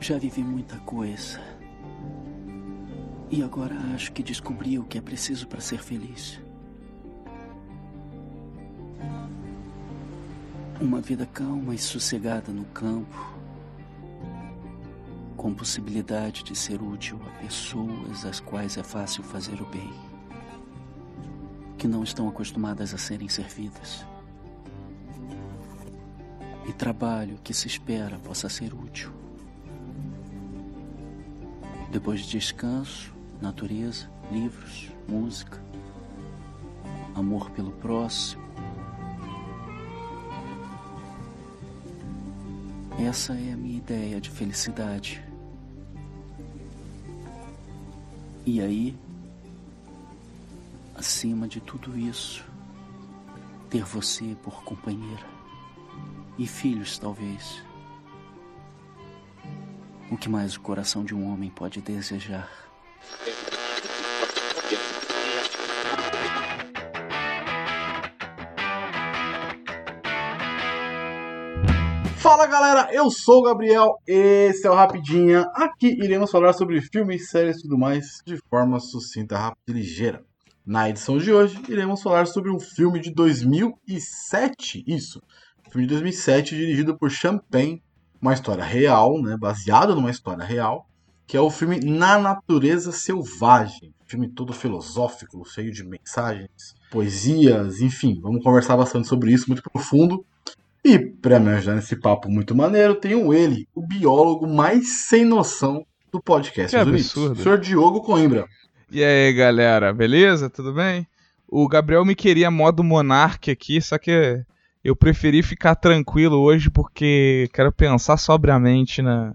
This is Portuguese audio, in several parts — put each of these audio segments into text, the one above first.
Já vivi muita coisa. E agora acho que descobri o que é preciso para ser feliz. Uma vida calma e sossegada no campo, com possibilidade de ser útil a pessoas às quais é fácil fazer o bem, que não estão acostumadas a serem servidas. E trabalho que se espera possa ser útil. Depois de descanso, natureza, livros, música, amor pelo próximo. Essa é a minha ideia de felicidade. E aí, acima de tudo isso, ter você por companheira e filhos, talvez. O que mais o coração de um homem pode desejar? Fala galera, eu sou o Gabriel, esse é o Rapidinha. Aqui iremos falar sobre filmes, séries e tudo mais de forma sucinta, rápida e ligeira. Na edição de hoje, iremos falar sobre um filme de 2007, isso, filme de 2007 dirigido por Champagne, uma história real, né, baseada numa história real, que é o filme Na Natureza Selvagem. Filme todo filosófico, cheio de mensagens, poesias, enfim, vamos conversar bastante sobre isso, muito profundo. E para me ajudar nesse papo muito maneiro, tenho ele, o biólogo mais sem noção do podcast. Que absurdo. O senhor Diogo Coimbra. E aí, galera, beleza? Tudo bem? O Gabriel me queria modo monarque aqui, só que eu preferi ficar tranquilo hoje porque quero pensar sobriamente na,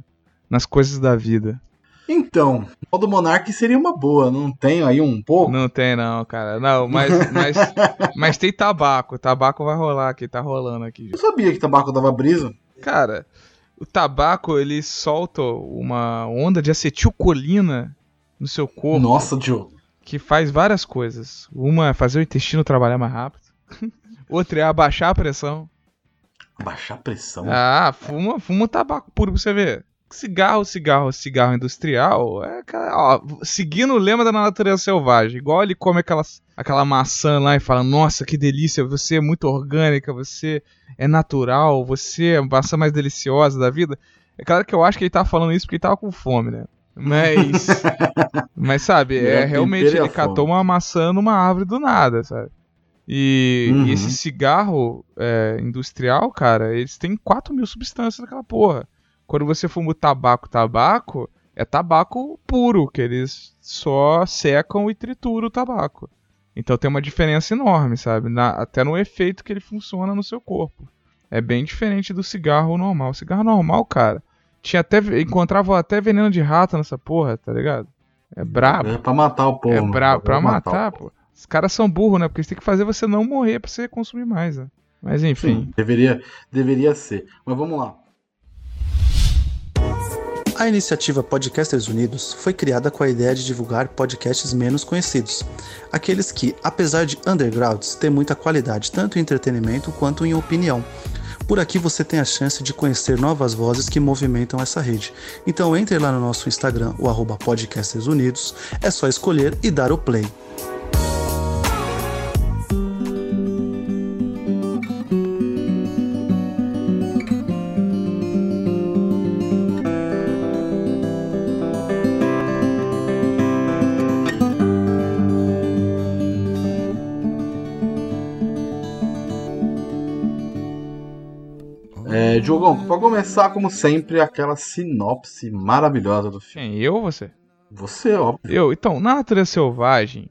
nas coisas da vida. Então, modo monarque seria uma boa, não tem aí um pouco? Não tem não, cara. Não, mas, mas, mas tem tabaco. Tabaco vai rolar aqui, tá rolando aqui. Eu sabia que tabaco dava brisa. Cara, o tabaco ele solta uma onda de acetilcolina no seu corpo. Nossa, Joe. Que faz várias coisas. Uma é fazer o intestino trabalhar mais rápido. Outra é abaixar a pressão. Abaixar a pressão? Ah, fuma, fuma tabaco puro pra você ver cigarro, cigarro, cigarro industrial, é, ó, seguindo o lema da natureza selvagem, igual ele come aquelas, aquela maçã lá e fala, nossa, que delícia, você é muito orgânica, você é natural, você é a maçã mais deliciosa da vida. É claro que eu acho que ele tá falando isso porque ele tava com fome, né? Mas. mas sabe, é, realmente ele catou uma maçã numa árvore do nada, sabe? E, uhum. e esse cigarro é, industrial, cara, eles têm 4 mil substâncias naquela porra. Quando você fuma o tabaco, tabaco, é tabaco puro, que eles só secam e trituram o tabaco. Então tem uma diferença enorme, sabe? Na, até no efeito que ele funciona no seu corpo. É bem diferente do cigarro normal. O cigarro normal, cara, tinha até encontrava até veneno de rato nessa porra, tá ligado? É brabo. É pra matar o povo. É brabo, pra, pra matar, matar pô. Os caras são burros, né? Porque eles têm que fazer você não morrer pra você consumir mais, né? Mas enfim. Sim, deveria, deveria ser. Mas vamos lá. A iniciativa Podcasters Unidos foi criada com a ideia de divulgar podcasts menos conhecidos, aqueles que, apesar de undergrounds, têm muita qualidade tanto em entretenimento quanto em opinião. Por aqui você tem a chance de conhecer novas vozes que movimentam essa rede. Então entre lá no nosso Instagram, o arroba Podcasters Unidos, é só escolher e dar o play. Diogão, pra começar, como sempre, aquela sinopse maravilhosa do filme. Quem? Eu ou você? Você, óbvio. Eu. Então, Na Natureza Selvagem,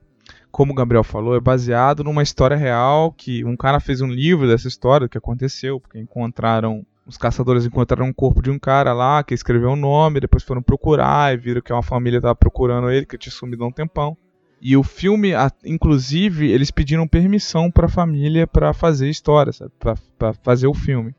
como o Gabriel falou, é baseado numa história real que um cara fez um livro dessa história, do que aconteceu, porque encontraram. Os caçadores encontraram um corpo de um cara lá que escreveu o um nome, depois foram procurar e viram que uma família estava procurando ele, que tinha sumido há um tempão. E o filme, inclusive, eles pediram permissão para a família para fazer história, para fazer o filme.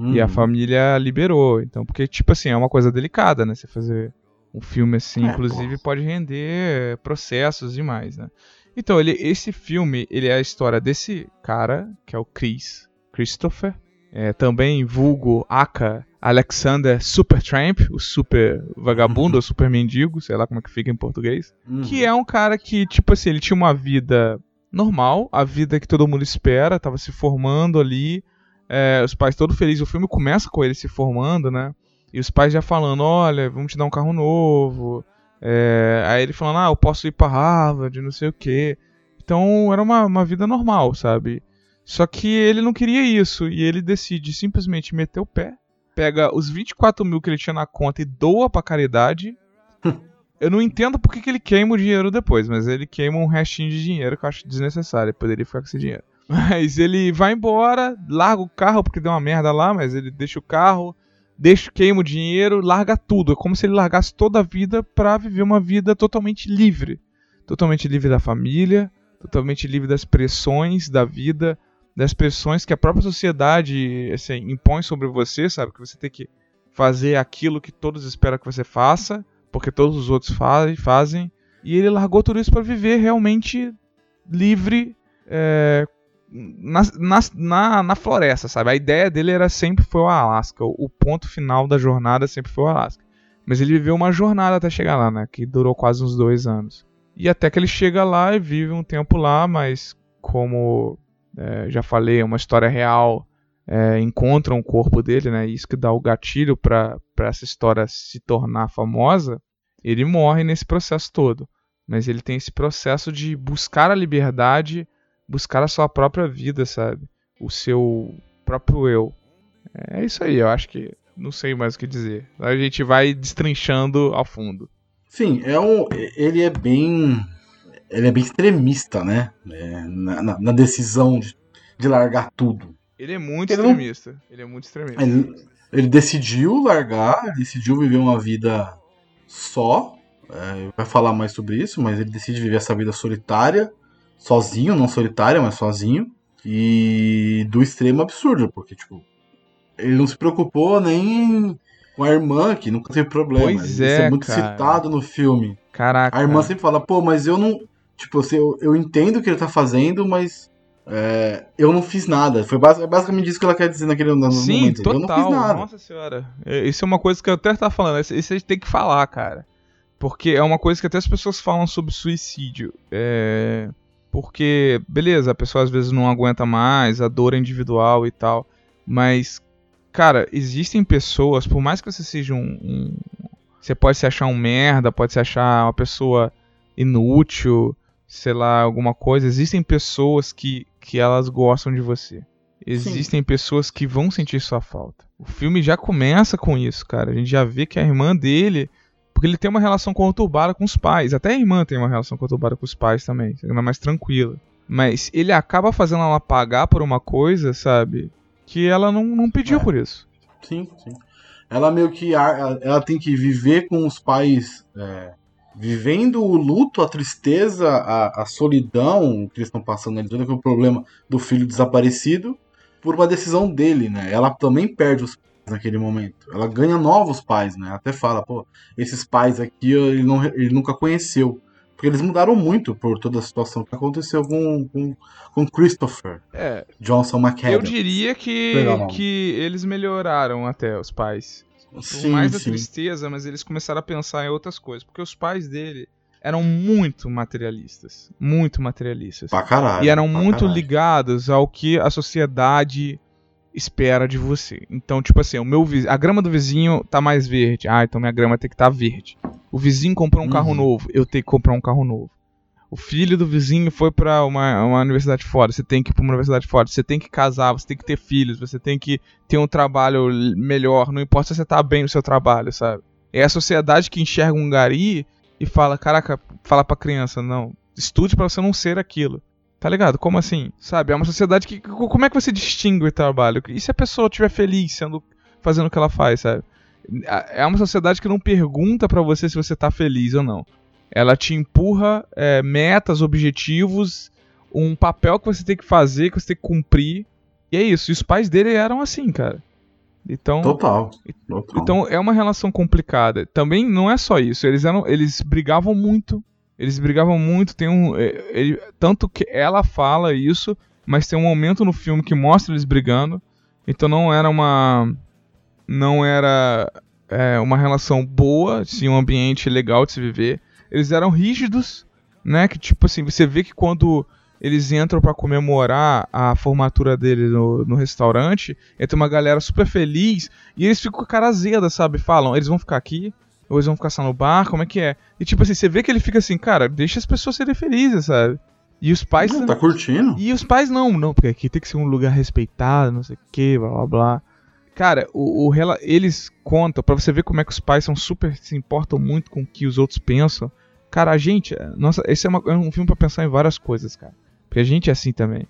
Uhum. E a uhum. família liberou. Então, porque, tipo assim, é uma coisa delicada, né? Você fazer um filme assim, é, inclusive, pô. pode render processos demais, né? Então, ele, esse filme, ele é a história desse cara, que é o Chris, Christopher, é, também vulgo Aka Alexander Supertramp, o super vagabundo, ou super mendigo, sei lá como é que fica em português. Uhum. Que é um cara que, tipo assim, ele tinha uma vida normal, a vida que todo mundo espera, tava se formando ali, é, os pais todos felizes. O filme começa com ele se formando, né? E os pais já falando: olha, vamos te dar um carro novo. É, aí ele falando: ah, eu posso ir pra Harvard, não sei o quê. Então era uma, uma vida normal, sabe? Só que ele não queria isso e ele decide simplesmente meter o pé, pega os 24 mil que ele tinha na conta e doa pra caridade. Eu não entendo porque que ele queima o dinheiro depois, mas ele queima um restinho de dinheiro que eu acho desnecessário. Ele poderia ficar com esse dinheiro. Mas ele vai embora, larga o carro porque deu uma merda lá, mas ele deixa o carro, deixa, queima o dinheiro, larga tudo. É como se ele largasse toda a vida pra viver uma vida totalmente livre. Totalmente livre da família, totalmente livre das pressões da vida, das pressões que a própria sociedade assim, impõe sobre você, sabe? Que você tem que fazer aquilo que todos esperam que você faça, porque todos os outros fa fazem. E ele largou tudo isso para viver realmente livre é, na, na, na, na, floresta, sabe? A ideia dele era sempre foi o Alasca. O, o ponto final da jornada sempre foi o Alasca. Mas ele viveu uma jornada até chegar lá, né? Que durou quase uns dois anos. E até que ele chega lá e vive um tempo lá, mas como é, já falei, é uma história real. É, encontram o corpo dele, né? Isso que dá o gatilho para essa história se tornar famosa. Ele morre nesse processo todo, mas ele tem esse processo de buscar a liberdade, buscar a sua própria vida, sabe? O seu próprio eu. É isso aí, eu acho que não sei mais o que dizer. A gente vai destrinchando ao fundo. Sim, é um, ele é bem ele é bem extremista, né? É, na, na, na, decisão de, de, largar tudo. Ele é muito ele extremista. Não... Ele é muito extremista. Ele, ele, decidiu largar, decidiu viver uma vida só. É, vai falar mais sobre isso, mas ele decide viver essa vida solitária, sozinho, não solitária, mas sozinho. E do extremo absurdo, porque, tipo, ele não se preocupou nem com a irmã, que nunca teve problema. Pois é, Isso é muito cara. citado no filme. Caraca. A irmã sempre fala, pô, mas eu não. Tipo, assim, eu, eu entendo o que ele tá fazendo, mas é, eu não fiz nada. Foi é basicamente isso que ela quer dizer naquele no Sim, momento. Total. Eu não fiz nada. Nossa senhora. É, isso é uma coisa que eu até tava falando. Isso a gente tem que falar, cara. Porque é uma coisa que até as pessoas falam sobre suicídio. É. Porque, beleza, a pessoa às vezes não aguenta mais, a dor é individual e tal. Mas, cara, existem pessoas, por mais que você seja um. um você pode se achar um merda, pode se achar uma pessoa inútil, sei lá, alguma coisa, existem pessoas que, que elas gostam de você. Existem Sim. pessoas que vão sentir sua falta. O filme já começa com isso, cara. A gente já vê que a irmã dele. Porque ele tem uma relação conturbada com os pais. Até a irmã tem uma relação conturbada com os pais também. É mais tranquila. Mas ele acaba fazendo ela pagar por uma coisa, sabe? Que ela não, não pediu é. por isso. Sim, sim. Ela meio que. Ela tem que viver com os pais. É, vivendo o luto, a tristeza, a, a solidão que eles estão passando ali, todo aquele problema do filho desaparecido, por uma decisão dele, né? Ela também perde os naquele momento. Ela ganha novos pais, né? Até fala, pô, esses pais aqui ele, não, ele nunca conheceu. Porque eles mudaram muito por toda a situação que aconteceu com, com, com Christopher é, Johnson McAdams. Eu diria que, que eles melhoraram até os pais. Sim, mais da sim. tristeza, mas eles começaram a pensar em outras coisas. Porque os pais dele eram muito materialistas. Muito materialistas. Pra caralho. E eram muito caralho. ligados ao que a sociedade espera de você. Então, tipo assim, o meu a grama do vizinho tá mais verde. Ah, então minha grama tem que estar tá verde. O vizinho comprou um uhum. carro novo, eu tenho que comprar um carro novo. O filho do vizinho foi para uma, uma universidade fora, você tem que ir para uma universidade fora, você tem que casar, você tem que ter filhos, você tem que ter um trabalho melhor, não importa se você tá bem no seu trabalho, sabe? É a sociedade que enxerga um gari e fala, caraca, fala pra criança, não, estude para você não ser aquilo. Tá ligado? Como assim? Sabe? É uma sociedade que. Como é que você distingue o trabalho? E se a pessoa estiver feliz sendo, fazendo o que ela faz, sabe? É uma sociedade que não pergunta para você se você tá feliz ou não. Ela te empurra é, metas, objetivos, um papel que você tem que fazer, que você tem que cumprir. E é isso. E os pais dele eram assim, cara. Então, Total. Total. Então é uma relação complicada. Também não é só isso. Eles eram, eles brigavam muito. Eles brigavam muito. Tem um, é, ele, tanto que ela fala isso, mas tem um momento no filme que mostra eles brigando. Então não era uma não era é, uma relação boa, assim, um ambiente legal de se viver. Eles eram rígidos, né? Que tipo assim, você vê que quando eles entram para comemorar a formatura dele no, no restaurante, entra uma galera super feliz e eles ficam com a cara azeda, sabe? Falam, eles vão ficar aqui, ou eles vão ficar só no bar, como é que é? E tipo assim, você vê que ele fica assim, cara, deixa as pessoas serem felizes, sabe? E os pais. Não, tá curtindo? E os pais não, não, porque aqui tem que ser um lugar respeitado, não sei o que, blá blá blá. Cara, o, o, eles contam, para você ver como é que os pais são super. se importam muito com o que os outros pensam. Cara, a gente. Nossa, esse é, uma, é um filme para pensar em várias coisas, cara. Porque a gente é assim também.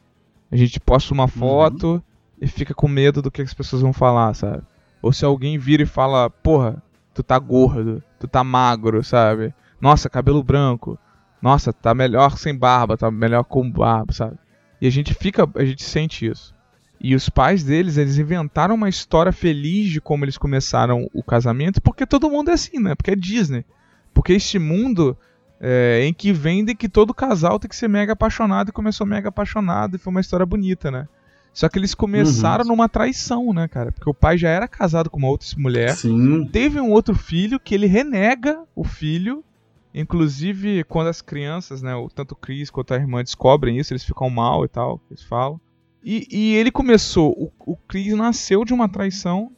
A gente posta uma uhum. foto uhum. e fica com medo do que as pessoas vão falar, sabe? Ou se alguém vira e fala, porra, tu tá gordo, tu tá magro, sabe? Nossa, cabelo branco. Nossa, tá melhor sem barba, tá melhor com barba, sabe? E a gente fica, a gente sente isso. E os pais deles, eles inventaram uma história feliz de como eles começaram o casamento, porque todo mundo é assim, né? Porque é Disney. Porque este mundo é, em que vendem que todo casal tem que ser mega apaixonado e começou mega apaixonado e foi uma história bonita, né? Só que eles começaram uhum. numa traição, né, cara? Porque o pai já era casado com uma outra mulher. Sim. Teve um outro filho que ele renega o filho. Inclusive, quando as crianças, né, tanto o Chris quanto a irmã descobrem isso, eles ficam mal e tal, eles falam. E, e ele começou, o, o Chris nasceu de uma traição,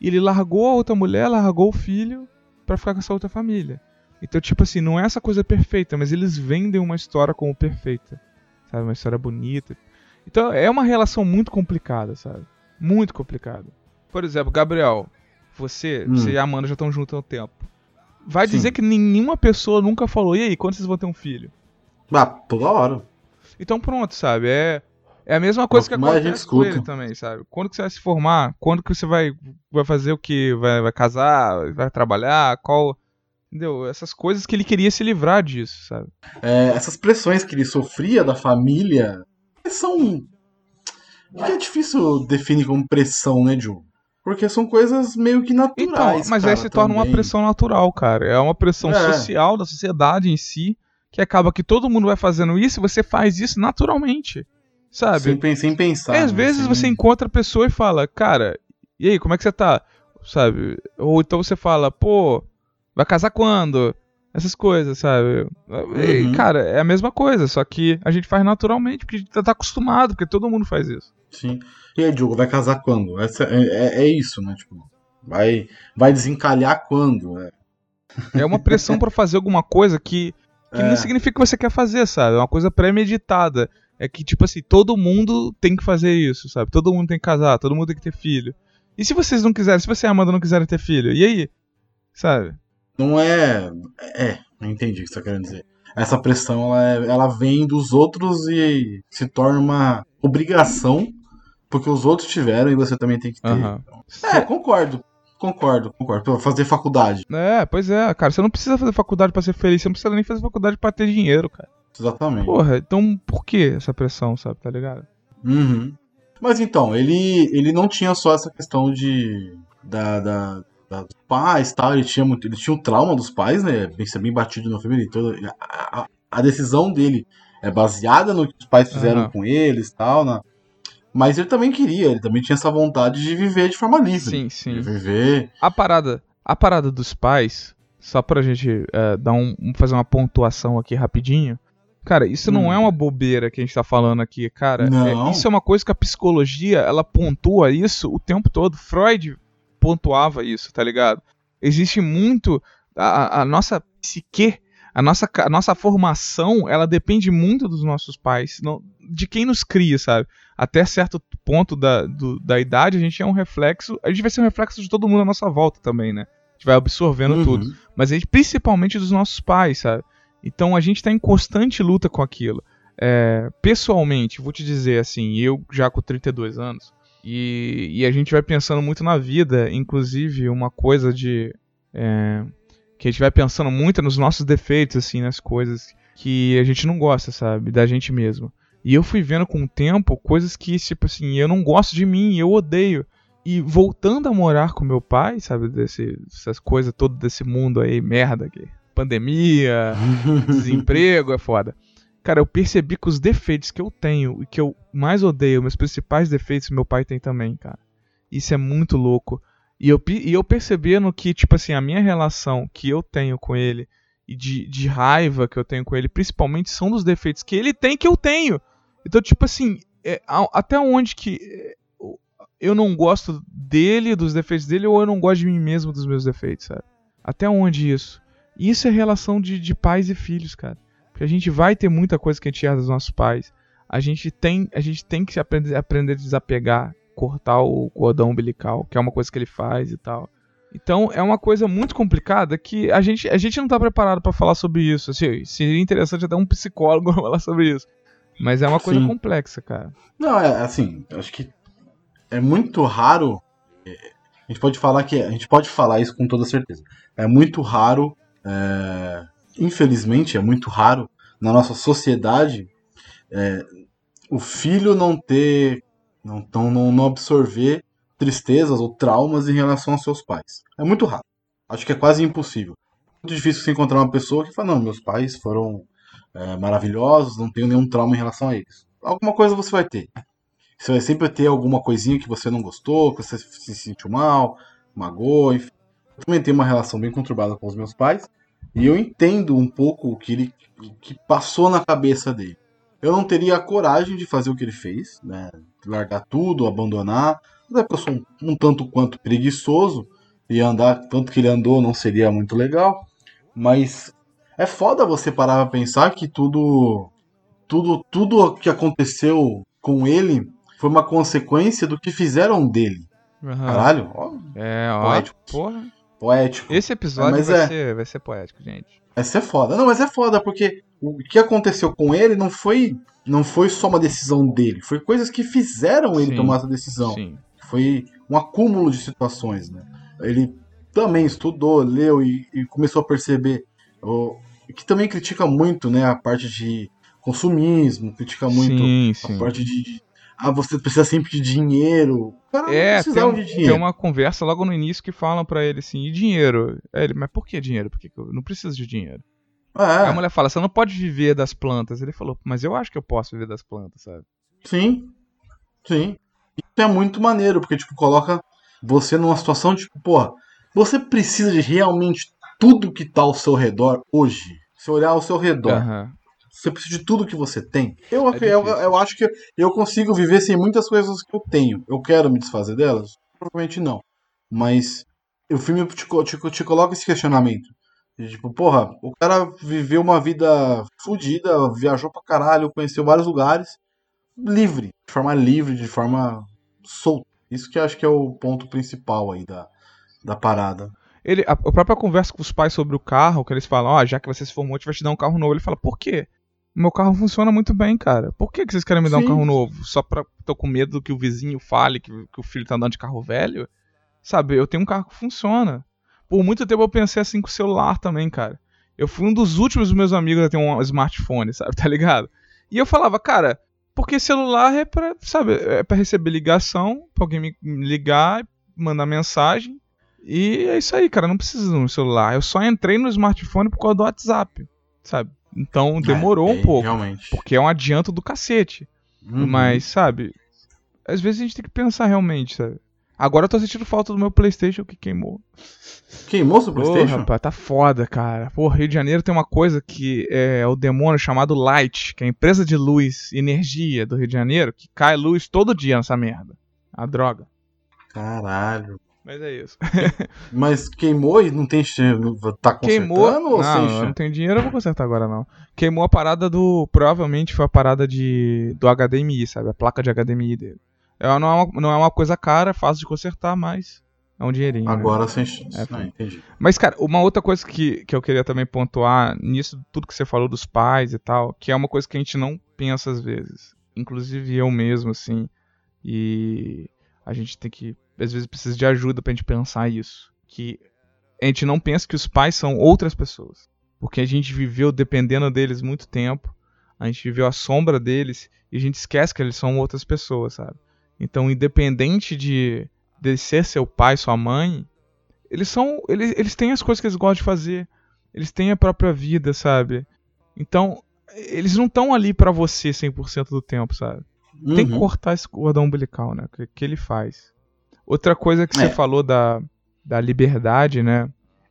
e ele largou a outra mulher, largou o filho para ficar com essa outra família. Então, tipo assim, não é essa coisa perfeita, mas eles vendem uma história como perfeita. Sabe? Uma história bonita. Então, é uma relação muito complicada, sabe? Muito complicada. Por exemplo, Gabriel, você, hum. você e a Amanda já estão juntos há um tempo. Vai Sim. dizer que nenhuma pessoa nunca falou, e aí, quando vocês vão ter um filho? Ah, toda hora. Então pronto, sabe? É, é a mesma coisa que acontece com ele também, sabe? Quando que você vai se formar? Quando que você vai, vai fazer o que? Vai, vai casar? Vai trabalhar? Qual. Entendeu? Essas coisas que ele queria se livrar disso, sabe? É, essas pressões que ele sofria da família são. É difícil definir como pressão, né, Joe? Porque são coisas meio que naturais. Então, mas cara, aí se torna uma pressão natural, cara. É uma pressão é. social da sociedade em si, que acaba que todo mundo vai fazendo isso e você faz isso naturalmente. Sabe? Sem, sem pensar. É, às né? vezes você encontra a pessoa e fala, cara, e aí, como é que você tá? Sabe? Ou então você fala, pô, vai casar quando? Essas coisas, sabe? Uhum. E, cara, é a mesma coisa, só que a gente faz naturalmente, porque a gente tá acostumado, porque todo mundo faz isso. Sim. E aí, Diogo, vai casar quando? Essa, é, é, é isso, né? Tipo, vai, vai desencalhar quando? É, é uma pressão para fazer alguma coisa que, que é. não significa que você quer fazer, sabe? É uma coisa premeditada é que, tipo assim, todo mundo tem que fazer isso, sabe? Todo mundo tem que casar, todo mundo tem que ter filho. E se vocês não quiserem, se você e a Amanda não quiserem ter filho, e aí? Sabe? Não é. É, entendi o que você tá querendo dizer. Essa pressão, ela, é, ela vem dos outros e se torna uma obrigação, porque os outros tiveram e você também tem que ter. Uhum. É, concordo. Concordo, concordo. Pra fazer faculdade. É, pois é, cara. Você não precisa fazer faculdade para ser feliz. Você não precisa nem fazer faculdade para ter dinheiro, cara. Exatamente. Porra, então por que essa pressão, sabe? Tá ligado? Uhum. Mas então, ele, ele não tinha só essa questão de. Da, da dos pais tal, ele tinha muito. Ele tinha o trauma dos pais, né? Bem, bem batido no filme. Então, a, a, a, decisão dele é baseada no que os pais fizeram uhum. com eles tal, né? Mas ele também queria, ele também tinha essa vontade de viver de forma livre. Sim, sim. De viver. A parada, a parada dos pais, só pra gente uh, dar um, fazer uma pontuação aqui rapidinho. Cara, isso hum. não é uma bobeira que a gente tá falando aqui, cara. É, isso é uma coisa que a psicologia, ela pontua isso o tempo todo. Freud pontuava isso, tá ligado? Existe muito. A, a nossa psique, a nossa, a nossa formação, ela depende muito dos nossos pais, não, de quem nos cria, sabe? Até certo ponto da, do, da idade, a gente é um reflexo. A gente vai ser um reflexo de todo mundo à nossa volta também, né? A gente vai absorvendo uhum. tudo. Mas a gente, principalmente dos nossos pais, sabe? Então a gente está em constante luta com aquilo. É, pessoalmente, vou te dizer assim, eu já com 32 anos, e, e, a gente vai pensando muito na vida, inclusive uma coisa de. É, que a gente vai pensando muito nos nossos defeitos, assim, nas coisas que a gente não gosta, sabe? Da gente mesmo. E eu fui vendo com o tempo coisas que, tipo assim, eu não gosto de mim, eu odeio. E voltando a morar com meu pai, sabe? Desse, essas coisas todas desse mundo aí, merda que pandemia, desemprego, é foda. Cara, eu percebi que os defeitos que eu tenho e que eu mais odeio, meus principais defeitos, meu pai tem também, cara. Isso é muito louco. E eu, e eu percebendo que, tipo assim, a minha relação que eu tenho com ele e de, de raiva que eu tenho com ele, principalmente, são dos defeitos que ele tem que eu tenho. Então, tipo assim, é, até onde que é, eu não gosto dele, dos defeitos dele, ou eu não gosto de mim mesmo dos meus defeitos, sabe? Até onde isso? Isso é relação de, de pais e filhos, cara. Porque a gente vai ter muita coisa que a gente herda dos nossos pais. A gente tem, a gente tem que aprender, aprender a desapegar, cortar o cordão umbilical, que é uma coisa que ele faz e tal. Então é uma coisa muito complicada que a gente, a gente não está preparado para falar sobre isso. Assim, seria interessante até um psicólogo falar sobre isso. Mas é uma coisa Sim. complexa, cara. Não, é assim, acho que é muito raro. É, a gente pode falar que a gente pode falar isso com toda certeza. É muito raro, é, infelizmente é muito raro na nossa sociedade é, o filho não ter, não, não, não absorver tristezas ou traumas em relação aos seus pais. É muito raro. Acho que é quase impossível. Muito difícil você encontrar uma pessoa que fala, não, meus pais foram é, maravilhosos, não tenho nenhum trauma em relação a eles. Alguma coisa você vai ter. Você vai sempre ter alguma coisinha que você não gostou, que você se sentiu mal, magoou, enfim. Eu também tenho uma relação bem conturbada com os meus pais. E eu entendo um pouco o que ele que passou na cabeça dele. Eu não teria a coragem de fazer o que ele fez, né? Largar tudo, abandonar. Até porque eu sou um, um tanto quanto preguiçoso. E andar tanto que ele andou não seria muito legal. Mas é foda você parar pra pensar que tudo. Tudo, tudo que aconteceu com ele foi uma consequência do que fizeram dele. Uhum. Caralho, ó, é, ó, poético. Porra. Poético. Esse episódio vai, é, ser, vai ser poético, gente. Vai ser foda. Não, mas é foda, porque o que aconteceu com ele não foi não foi só uma decisão dele, foi coisas que fizeram ele sim, tomar essa decisão. Sim. Foi um acúmulo de situações, né? Ele também estudou, leu e, e começou a perceber o, que também critica muito, né, a parte de consumismo, critica muito sim, a parte de, ah, você precisa sempre de dinheiro. Cara, é, tem, um, de dinheiro. tem uma conversa logo no início que falam para ele assim, e dinheiro? É, ele, mas por que dinheiro? Porque eu não preciso de dinheiro. É. a mulher fala, você não pode viver das plantas. Ele falou, mas eu acho que eu posso viver das plantas, sabe? Sim, sim. Isso é muito maneiro, porque, tipo, coloca você numa situação, tipo, porra, você precisa de realmente tudo que tá ao seu redor hoje. Se olhar ao seu redor. Uhum. Você precisa de tudo que você tem. Eu, é eu, eu, acho que eu consigo viver sem muitas coisas que eu tenho. Eu quero me desfazer delas? Provavelmente não. Mas o filme te, te, te coloca esse questionamento. Tipo, porra, o cara viveu uma vida fodida, viajou pra caralho, conheceu vários lugares, livre, de forma livre, de forma solta. Isso que eu acho que é o ponto principal aí da, da parada. Ele, a, a própria conversa com os pais sobre o carro, que eles falam, ó, oh, já que você se formou, a gente vai te dar um carro novo. Ele fala, por quê? Meu carro funciona muito bem, cara. Por que, que vocês querem me dar Sim. um carro novo? Só pra. tô com medo que o vizinho fale que, que o filho tá andando de carro velho? Sabe, eu tenho um carro que funciona. Por muito tempo eu pensei assim com o celular também, cara. Eu fui um dos últimos dos meus amigos a ter um smartphone, sabe? Tá ligado? E eu falava, cara, porque celular é pra, sabe, é pra receber ligação, pra alguém me ligar, mandar mensagem. E é isso aí, cara. Não precisa de um celular. Eu só entrei no smartphone por causa do WhatsApp, sabe? Então é, demorou é, um pouco. Realmente. Porque é um adianto do cacete. Uhum. Mas, sabe, às vezes a gente tem que pensar realmente, sabe? Agora eu tô sentindo falta do meu Playstation que queimou. Queimou seu Playstation? Pô, rapaz, tá foda, cara. Pô, Rio de Janeiro tem uma coisa que é o demônio chamado Light, que é a empresa de luz e energia do Rio de Janeiro, que cai luz todo dia nessa merda. A droga. Caralho. Mas é isso. Mas queimou e não tem. Tá consertando queimou, ou não, eu não tenho dinheiro, eu vou consertar agora não. Queimou a parada do. Provavelmente foi a parada de do HDMI, sabe? A placa de HDMI dele. É, não, é uma, não é uma coisa cara, é fácil de consertar, mas é um dinheirinho. Né? Agora né? sem chance. É, entendi. Mas, cara, uma outra coisa que, que eu queria também pontuar nisso, tudo que você falou dos pais e tal, que é uma coisa que a gente não pensa às vezes. Inclusive eu mesmo, assim. E a gente tem que às vezes precisa de ajuda pra gente pensar isso. Que a gente não pensa que os pais são outras pessoas. Porque a gente viveu dependendo deles muito tempo. A gente viveu a sombra deles e a gente esquece que eles são outras pessoas, sabe? Então, independente de, de ser seu pai, sua mãe, eles são. Eles, eles têm as coisas que eles gostam de fazer. Eles têm a própria vida, sabe? Então, eles não estão ali para você 100% do tempo, sabe? Uhum. Tem que uhum. cortar esse cordão umbilical, né? Que, que ele faz. Outra coisa que É. você falou da, da liberdade, né?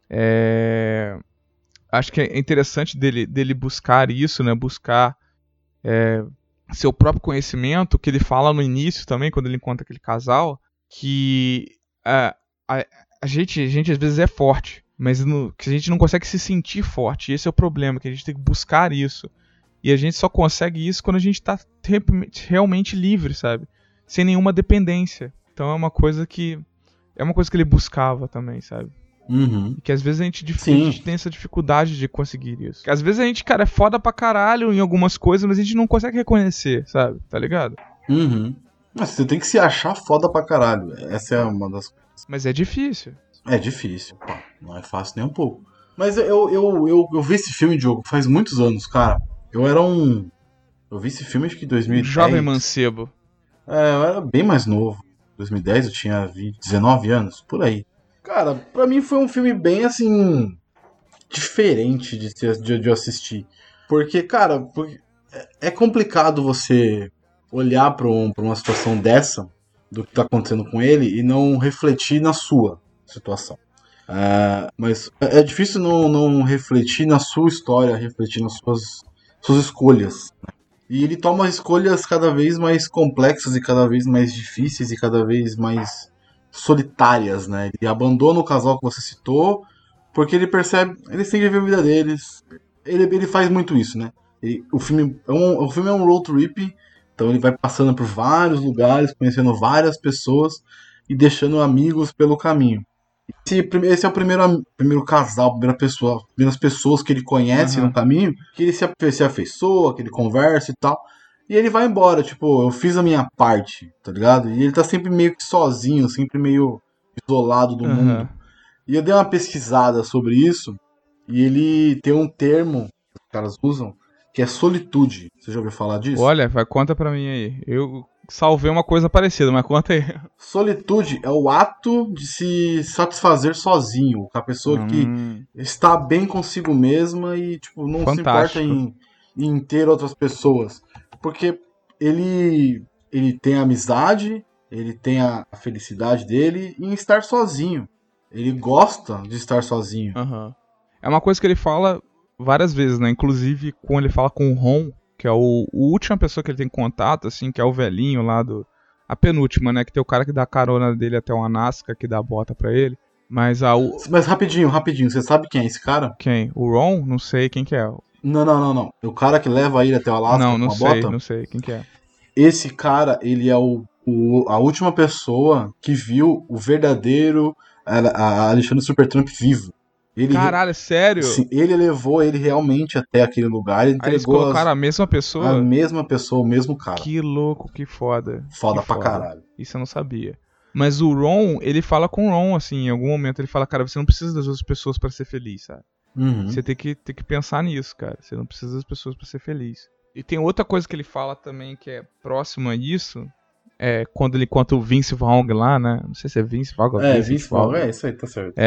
É, acho que é interessante dele, dele buscar isso, né? Buscar é, seu próprio conhecimento, que ele fala no início também, quando ele encontra aquele casal, que a, a, a gente, a gente às vezes é forte, mas no- que a gente não consegue se sentir forte. E esse é o problema, que a gente tem que buscar isso. E a gente só consegue isso quando a gente tá re- realmente livre, sabe? Sem nenhuma dependência. Então é uma coisa que. É uma coisa que ele buscava também, sabe? Uhum. Que às vezes a gente, a gente tem essa dificuldade de conseguir isso. Que às vezes a gente, cara, é foda pra caralho em algumas coisas, mas a gente não consegue reconhecer, sabe? Tá ligado? Uhum. Mas você tem que se achar foda pra caralho. Essa é uma das Mas é difícil. É difícil, pô. Não é fácil nem um pouco. Mas eu, eu, eu, eu vi esse filme, Diogo, faz muitos anos, cara. Eu era um. Eu vi esse filme acho que em Um 2010. jovem mancebo. É, eu era bem mais novo. 2010 eu tinha 20, 19 anos, por aí. Cara, pra mim foi um filme bem assim. diferente de, se- de, de assistir. Porque, cara, porque é- é complicado você olhar pra, um, uma situação dessa, do que tá acontecendo com ele, e não refletir na sua situação. É, mas é é difícil não, não refletir na sua história, refletir nas suas, suas escolhas. né? E ele toma escolhas cada vez mais complexas e cada vez mais difíceis e cada vez mais solitárias, né? Ele abandona o casal que você citou porque ele percebe, eles têm que viver a vida deles. Ele, ele faz muito isso, né? Ele- o, filme é um, o filme é um road trip, então ele vai passando por vários lugares, conhecendo várias pessoas e deixando amigos pelo caminho. Esse, esse é o primeiro, primeiro casal, primeira pessoa, as primeiras pessoas que ele conhece Aham. no caminho, que ele se, se afeiçoa, que ele conversa e tal. E ele vai embora, tipo, eu fiz a minha parte, tá ligado? E ele tá sempre meio que sozinho, sempre meio isolado do Aham. mundo. E eu dei uma pesquisada sobre isso, e ele tem um termo que os caras usam, que é solitude. Você já ouviu falar disso? Olha, vai, conta pra mim aí. Eu salvei uma coisa parecida, mas conta aí. Solitude é o ato de se satisfazer sozinho. A pessoa que Hum, está bem consigo mesma e tipo, não Fantástico. se importa em, em ter outras pessoas. Porque ele, ele tem a amizade, ele tem a felicidade dele em estar sozinho. Ele gosta de estar sozinho. aham. É uma coisa que ele fala várias vezes, né? Inclusive quando ele fala com o Ron, que é o, o última pessoa que ele tem contato, assim, que é o velhinho lá do. A penúltima, né? Que tem o cara que dá carona dele até uma Nasca, que dá a bota pra ele. Mas a. O, Mas rapidinho, rapidinho, você sabe quem é esse cara? quem? O Ron? Não sei quem que é. Não, não, não, não. O cara que leva ele até o Alasca não, com não a sei, bota? não sei quem que é. Esse cara, ele é o, o- a última pessoa que viu o verdadeiro a, a Alexandre Supertramp vivo. Ele, Caralho, sério? Sim, ele levou ele realmente até aquele lugar e Aí eles entregou colocaram as- a mesma pessoa? a mesma pessoa, o mesmo cara. Que louco, que foda. Foda que pra caralho. Isso eu não sabia. Mas o Ron, ele fala com o Ron, assim, em algum momento ele fala, cara, você não precisa das outras pessoas pra ser feliz, sabe? Uhum. Você tem que, tem que pensar nisso, cara. Você não precisa das pessoas pra ser feliz. E tem outra coisa que ele fala também que é próximo a isso, é quando ele conta o Vince Vaughn lá, né? Não sei se é Vince Vaughn ou É, Vincent Vince Vaughn, é isso aí, tá certo.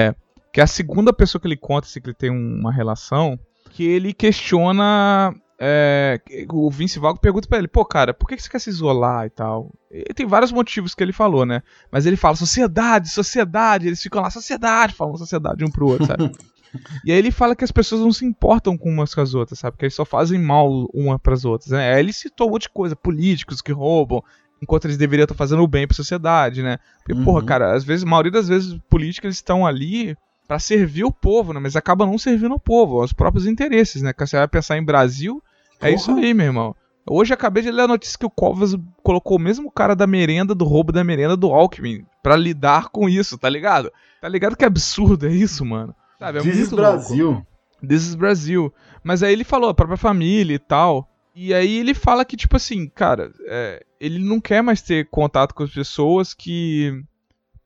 Que é a segunda pessoa que ele conta, assim, que ele tem um- uma relação, que ele questiona. é, o Vince Vaughn pergunta pra ele, pô, cara, por que você quer se isolar e tal? E tem vários motivos que ele falou, né? Mas ele fala, sociedade, sociedade, eles ficam lá, sociedade, falam sociedade um pro outro, sabe? e aí ele fala que as pessoas não se importam com umas com as outras, sabe? Que eles só fazem mal uma pras outras, né? Aí ele citou um monte de coisa, políticos que roubam, enquanto eles deveriam estar fazendo o bem pra sociedade, né? Porque, Uhum. porra, cara, às vezes, a maioria das vezes, políticos eles estão ali pra servir o povo, né? Mas acaba não servindo o povo, aos próprios interesses, né? Que você vai pensar em Brasil, é Porra. isso aí, meu irmão. Hoje acabei de ler a notícia que o Covas colocou o mesmo cara da merenda, do roubo da merenda do Alckmin, pra lidar com isso, tá ligado? Tá ligado que absurdo é isso, mano? Sabe, é This is muito louco. Brasil. This is Brasil. Mas aí ele falou a própria família e tal. E aí ele fala que, tipo assim, cara, é, ele não quer mais ter contato com as pessoas que.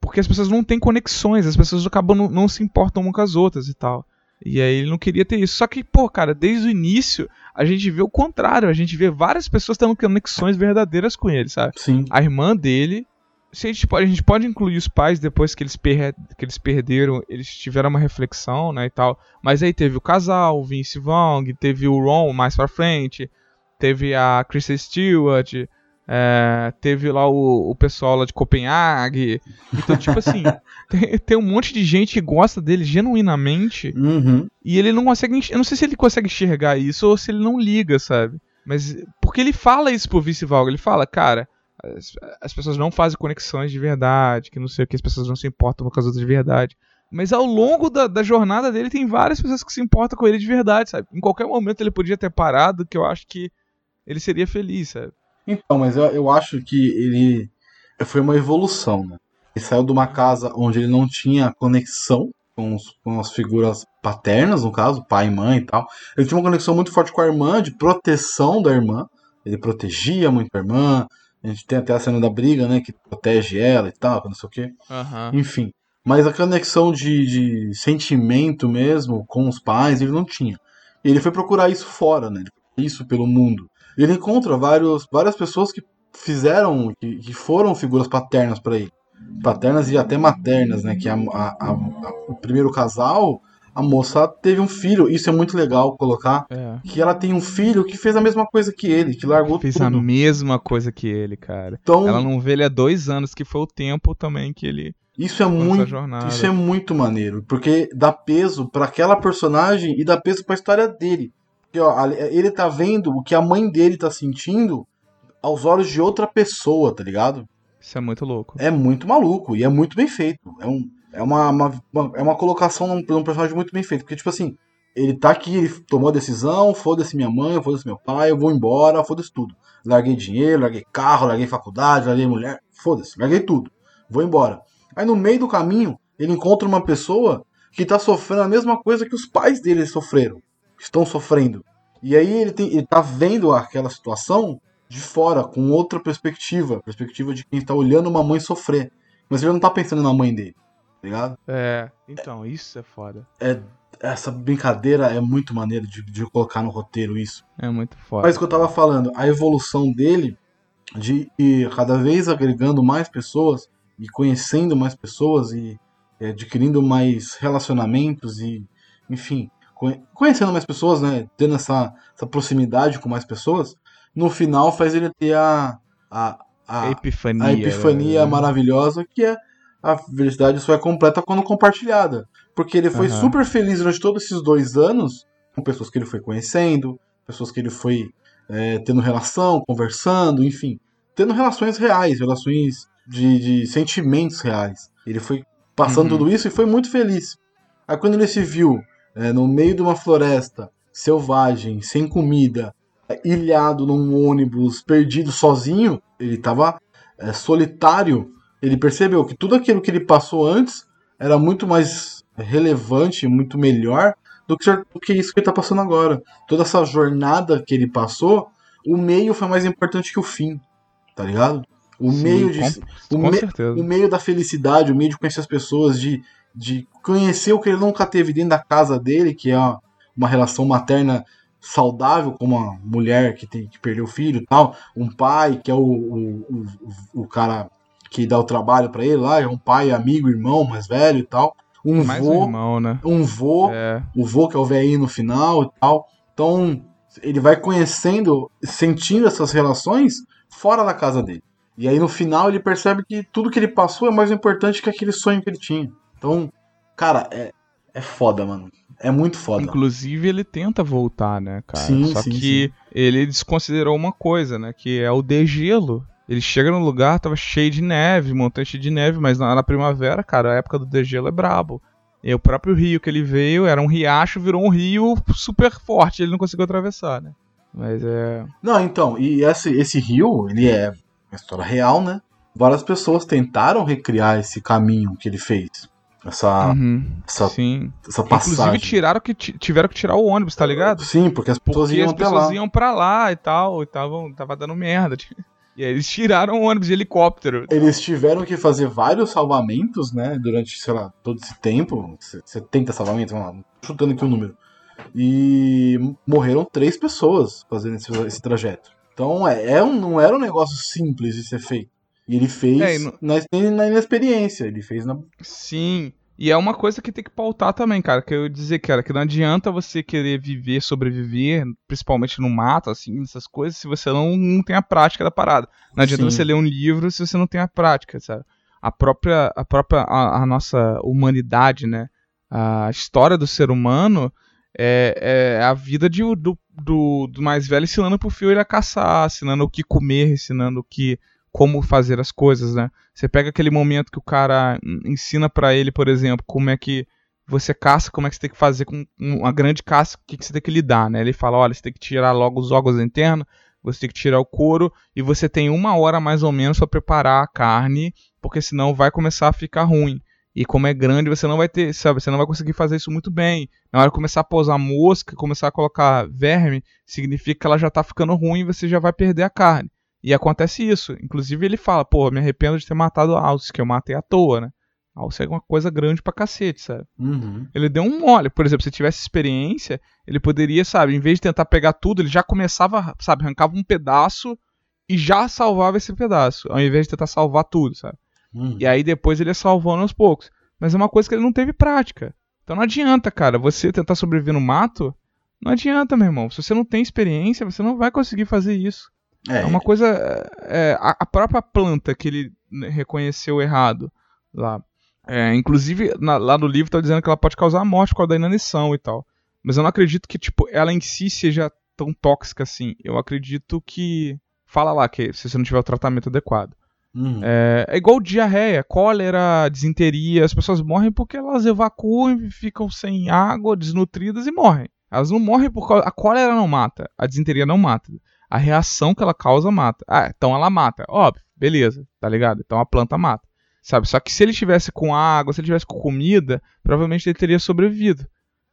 Porque as pessoas não têm conexões, as pessoas acabam não, não se importam umas com as outras e tal. E aí ele não queria ter isso. Só que, pô, cara, desde o início a gente vê o contrário. A gente vê várias pessoas tendo conexões verdadeiras com ele, sabe? Sim. a irmã dele. Se a, gente pode, a gente pode incluir os pais depois que eles, per- que eles perderam, eles tiveram uma reflexão, né, e tal. Mas aí teve o casal, o Vince Vaughn, teve o Ron mais pra frente, teve a Kristen Stewart, É, teve lá o, o pessoal lá de Copenhague. Então, tipo assim, tem, tem um monte de gente que gosta dele genuinamente. Uhum. E ele não consegue. Eu não sei se ele consegue enxergar isso ou se ele não liga, sabe? Mas. Porque ele fala isso pro Vice Valga. Ele fala, cara, as, as pessoas não fazem conexões de verdade, que não sei o que, as pessoas não se importam com as outras de verdade. Mas ao longo da, da jornada dele, tem várias pessoas que se importam com ele de verdade, sabe? Em qualquer momento ele podia ter parado, que eu acho que ele seria feliz, sabe? Então, mas eu, eu acho que ele foi uma evolução, né? Ele saiu de uma casa onde ele não tinha conexão com, os- com as figuras paternas, no caso, pai e mãe e tal. Ele tinha uma conexão muito forte com a irmã, de proteção da irmã. Ele protegia muito a irmã. A gente tem até a cena da briga, né? Que protege ela e tal, não sei o quê. Aham. Enfim. Mas a conexão de, de sentimento mesmo com os pais, ele não tinha. E ele foi procurar isso fora, né? Isso pelo mundo. Ele encontra vários, várias pessoas que fizeram, que, que foram figuras paternas para ele. Paternas e até maternas, né? Que a, a- a- a- o primeiro casal, a moça teve um filho. Isso é muito legal colocar. É. Que ela tem um filho que fez a mesma coisa que ele, que largou Fez tudo. a mesma coisa que ele, cara. Então, Ela não vê ele há dois anos, que foi o tempo também que ele isso é a muito jornada. Isso é muito maneiro, porque dá peso pra aquela personagem e dá peso pra história dele. Porque, ó, ele tá vendo o que a mãe dele tá sentindo aos olhos de outra pessoa, tá ligado? Isso é muito louco. É muito maluco e é muito bem feito. É, um, é, uma, uma- uma- é uma colocação num, num personagem muito bem feito. Porque, tipo assim, ele tá aqui, ele tomou a decisão, foda-se minha mãe, foda-se meu pai, eu vou embora, foda-se tudo. Larguei dinheiro, larguei carro, larguei faculdade, larguei mulher, foda-se, larguei tudo. Vou embora. Aí no meio do caminho, ele encontra uma pessoa que tá sofrendo a mesma coisa que os pais dele sofreram. Estão sofrendo. E aí ele, tem, ele tá vendo aquela situação de fora, com outra perspectiva. Perspectiva de quem tá olhando uma mãe sofrer. Mas ele não tá pensando na mãe dele. Tá ligado? É, então, isso é foda. Essa brincadeira é muito maneira de, de colocar no roteiro isso. É muito foda. Mas o que eu tava falando, a evolução dele de ir cada vez agregando mais pessoas e conhecendo mais pessoas e é, adquirindo mais relacionamentos e, enfim, conhecendo mais pessoas, né? Tendo essa, essa proximidade com mais pessoas, no final faz ele ter a, a, a, a epifania. a epifania né? maravilhosa que é a felicidade só é completa quando compartilhada. Porque ele foi Aham. super feliz durante todos esses dois anos com pessoas que ele foi conhecendo, pessoas que ele foi é, tendo relação, conversando, enfim, tendo relações reais, relações de, de sentimentos reais. Ele foi passando Uhum. tudo isso e foi muito feliz. Aí quando ele se viu é, no meio de uma floresta, selvagem, sem comida, é, ilhado num ônibus, perdido sozinho, ele estava é, solitário. Ele percebeu que tudo aquilo que ele passou antes era muito mais relevante, muito melhor do que, do que isso que ele está passando agora. Toda essa jornada que ele passou, o meio foi mais importante que o fim, tá ligado? O Sim, meio de, com, o com me- o meio da felicidade, o meio de conhecer as pessoas, de, de conhecer o que ele nunca teve dentro da casa dele, que é uma, uma relação materna saudável, com uma mulher que, tem, que perdeu o filho e tal, um pai que é o, o, o, o cara que dá o trabalho pra ele lá, é um pai, amigo, irmão mais velho e tal, um Mais um vô, irmão, né? um vô, É, o vô que é o velhinho no final e tal. Então, ele vai conhecendo, sentindo essas relações fora da casa dele. E aí no final ele percebe que tudo que ele passou é mais importante que aquele sonho que ele tinha. Então, cara, é, é foda, mano. É muito foda. inclusive ele tenta voltar, né, cara? Sim, Só sim, que ele desconsiderou uma coisa, né? Que é o degelo. Ele chega no lugar, tava cheio de neve, montanha cheia de neve, mas na, na primavera, cara, a época do degelo é brabo. E o próprio rio que ele veio era um riacho, virou um rio super forte, ele não conseguiu atravessar, né? Mas é. Não, então, e esse, esse rio, ele é uma história real, né? Várias pessoas tentaram recriar esse caminho que ele fez. Essa, Uhum, essa, sim. essa passagem. Inclusive tiraram que, ti- tiveram que tirar o ônibus, tá ligado? Sim, porque as pessoas Porque iam as pessoas lá. iam pra lá e tal, e tavam, tava dando merda. E aí eles tiraram o ônibus de helicóptero. Eles tiveram que fazer vários salvamentos, né? Durante, sei lá, todo esse tempo. 70 salvamentos, vamos lá, chutando aqui o número. E morreram três pessoas fazendo esse, esse trajeto. Então é, é um, não era um negócio simples de ser feito. E ele fez É, no- na, na inexperiência. Ele fez na. Sim. E é uma coisa que tem que pautar também, cara. Que eu ia dizer, cara, que não adianta você querer viver, sobreviver, principalmente no mato, assim, essas coisas, se você não, não tem a prática da parada. Não adianta Sim. você ler um livro se você não tem a prática, sabe? A própria, a própria, a, a nossa humanidade, né? A história do ser humano é, é a vida de, do, do, do mais velho ensinando pro filho ele a caçar, ensinando o que comer, ensinando o que como fazer as coisas, né? Você pega aquele momento que o cara ensina pra ele, por exemplo, como é que você caça, como é que você tem que fazer com uma grande caça, o que, que você tem que lidar, né? Ele fala, olha, você tem que tirar logo os órgãos internos, você tem que tirar o couro e você tem uma hora mais ou menos para preparar a carne, porque senão vai começar a ficar ruim. E como é grande, você não vai ter, sabe, você não vai conseguir fazer isso muito bem. Na hora de começar a pousar mosca, começar a colocar verme, significa que ela já tá ficando ruim e você já vai perder a carne. E acontece isso. Inclusive ele fala, pô, me arrependo de ter matado a Alce, que eu matei à toa, né? A Alce é uma coisa grande pra cacete, sabe? Uhum. Ele deu um mole. Por exemplo, se tivesse experiência, ele poderia, sabe, em vez de tentar pegar tudo, ele já começava, sabe, arrancava um pedaço e já salvava esse pedaço, ao invés de tentar salvar tudo, sabe? Uhum. E aí depois ele ia salvando aos poucos. Mas é uma coisa que ele não teve prática. Então não adianta, cara, você tentar sobreviver no mato. Não adianta, meu irmão. Se você não tem experiência, você não vai conseguir fazer isso. É uma coisa. é, a, própria planta que ele né, reconheceu errado lá. É, inclusive, na- lá no livro tá dizendo que ela pode causar a morte por causa da inanição e tal. Mas eu não acredito que, tipo, ela em si seja tão tóxica assim. Eu acredito que. Fala lá que se você não tiver o tratamento adequado. Uhum. É, é igual diarreia, cólera, disenteria. As pessoas morrem porque elas evacuam e ficam sem água, desnutridas e morrem. Elas não morrem por causa. A cólera não mata, a disenteria não mata. A reação que ela causa mata. Ah, então ela mata. Óbvio, beleza, tá ligado? Então a planta mata. Sabe? Só que se ele estivesse com água, se ele estivesse com comida, provavelmente ele teria sobrevivido.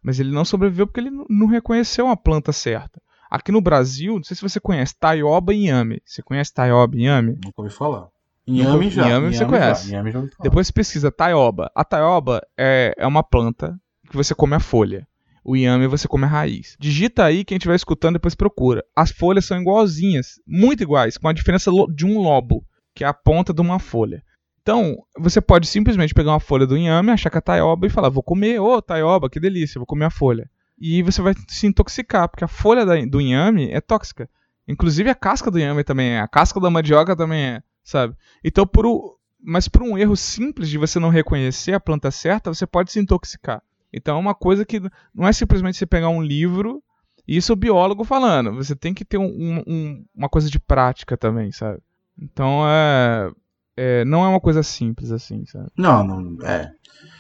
Mas ele não sobreviveu porque ele não- reconheceu uma planta certa. Aqui no Brasil, não sei se você conhece Taioba e Inhame. Você conhece Taioba e Inhame? Nunca ouvi falar. Inhame já. Inhame você já. conhece. Já falar. Depois você pesquisa taioba. A taioba é, é uma planta que você come a folha. O inhame você come a raiz. Digita aí, quem estiver escutando depois procura. As folhas são igualzinhas, muito iguais, com a diferença de um lobo, que é a ponta de uma folha. Então, você pode simplesmente pegar uma folha do inhame, achar que é taioba e falar, vou comer, ô taioba, que delícia, vou comer a folha. E você vai se intoxicar, porque a folha do inhame é tóxica. Inclusive a casca do inhame também é, a casca da mandioca também é, sabe? Então, por o, mas por um erro simples de você não reconhecer a planta certa, você pode se intoxicar. Então é uma coisa que não é simplesmente você pegar um livro, e isso é o biólogo falando. Você tem que ter um- um- um- uma coisa de prática também, sabe? Então é, é- Não é uma coisa simples assim, sabe? Não, não. É.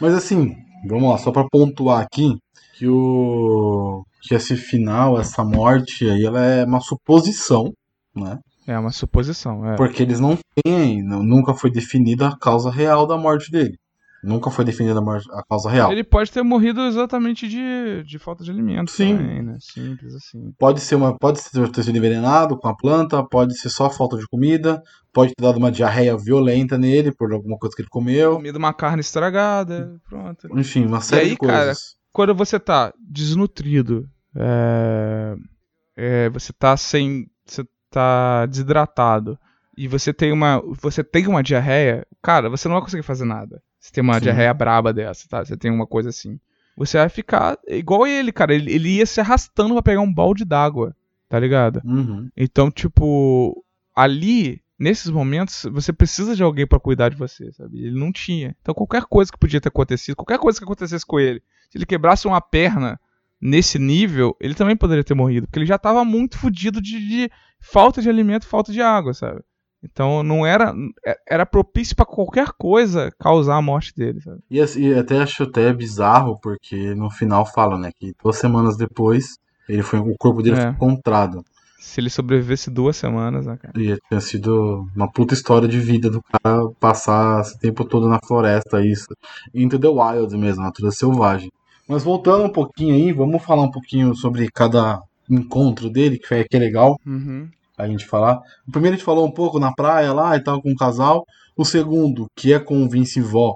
Mas assim, vamos lá, só pra pontuar aqui que o. Que esse final, essa morte aí, ela é uma suposição, né? É uma suposição. É. Porque eles não têm, nunca foi definida a causa real da morte dele. Nunca foi definida a, causa real. Ele pode ter morrido exatamente de, de falta de alimento Sim. também, né? Simples assim. Pode ser uma, pode ter sido envenenado com a planta, pode ser só falta de comida, pode ter dado uma diarreia violenta nele por alguma coisa que ele comeu. Comido uma carne estragada, pronto. Enfim, uma série aí, de coisas. cara, quando você tá desnutrido, é, é, você tá sem, você tá desidratado e você tem uma, você tem uma diarreia, cara, você não vai conseguir fazer nada. Você tem uma Sim. diarreia braba dessa, tá? Você tem uma coisa assim. Você vai ficar igual ele, cara. Ele, ele ia se arrastando pra pegar um balde d'água, tá ligado? Uhum. Então, tipo, ali, nesses momentos, você precisa de alguém pra cuidar de você, sabe? Ele não tinha. Então, qualquer coisa que podia ter acontecido, qualquer coisa que acontecesse com ele, se ele quebrasse uma perna nesse nível, ele também poderia ter morrido, porque ele já tava muito fudido de, de falta de alimento, falta de água, sabe? Então, não era era propício pra qualquer coisa causar a morte dele, sabe? E, assim, e até acho até bizarro, porque no final fala, né, que duas semanas depois ele foi, o corpo dele É. foi encontrado. Se ele sobrevivesse duas semanas, né, cara? E tinha sido uma puta história de vida do cara passar esse tempo todo na floresta, isso. Into the wild mesmo, natureza selvagem. Mas voltando um pouquinho aí, vamos falar um pouquinho sobre cada encontro dele, que foi que é legal Uhum. A gente falar. O primeiro a gente falou um pouco na praia lá e tal, com o casal. O segundo, que é com o Vince Vó,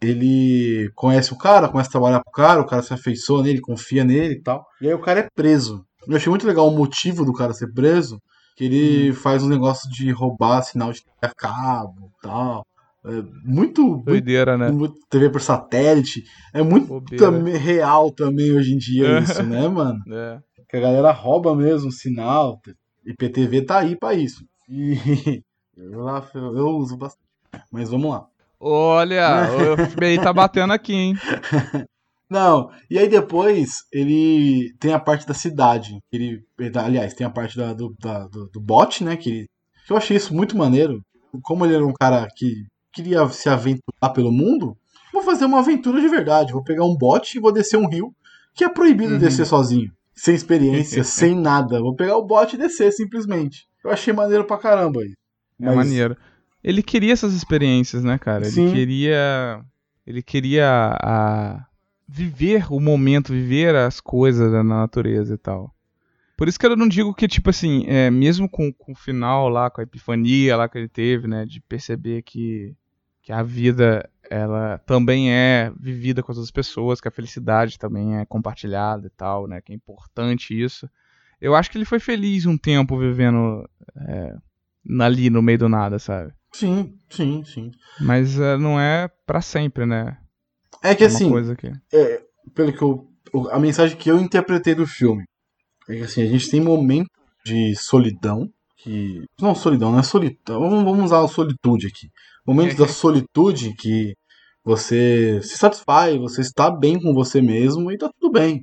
ele conhece o cara, começa a trabalhar pro cara, o cara se afeiçoa nele, confia nele e tal. E aí o cara é preso. Eu achei muito legal o motivo do cara ser preso, que ele faz um negócio de roubar sinal de cabo e tal. É muito, muito, Doideira, né? muito TV por satélite. É muito Bobeira. real também hoje em dia isso, né, mano? É. Que a galera rouba mesmo o sinal. IPTV tá aí pra isso. E eu, eu uso bastante. Mas vamos lá. Olha, o FBI tá batendo aqui, hein? Não, e aí depois ele tem a parte da cidade. Ele, aliás, tem a parte da- do, da- do, do bot, né? Que, ele, que eu achei isso muito maneiro. Como ele era um cara que queria se aventurar pelo mundo, vou fazer uma aventura de verdade. Vou pegar um bot e vou descer um rio que é proibido Uhum. descer sozinho. Sem experiência, sem nada. Vou pegar o bot e descer simplesmente. Eu achei maneiro pra caramba aí. É maneiro. Ele queria essas experiências, né, cara? Ele Sim. queria. Ele queria a... viver o momento, viver as coisas da natureza e tal. Por isso que eu não digo que, tipo assim, é, mesmo com, com o final lá, com a epifania lá que ele teve, né, de perceber que, que a vida, ela também é vivida com as outras pessoas, que a felicidade também é compartilhada e tal, né, que é importante isso. Eu acho que ele foi feliz um tempo vivendo é, ali no meio do nada, sabe? Sim, sim, sim. Mas é, não é pra sempre, né? É que É assim, que. pelo que eu, a mensagem que eu interpretei do filme é que assim, a gente tem momentos de solidão que não solidão, não é solidão. Vamos, vamos usar a solitude aqui. Momentos da solitude que você se satisfaz, você está bem com você mesmo e tá tudo bem.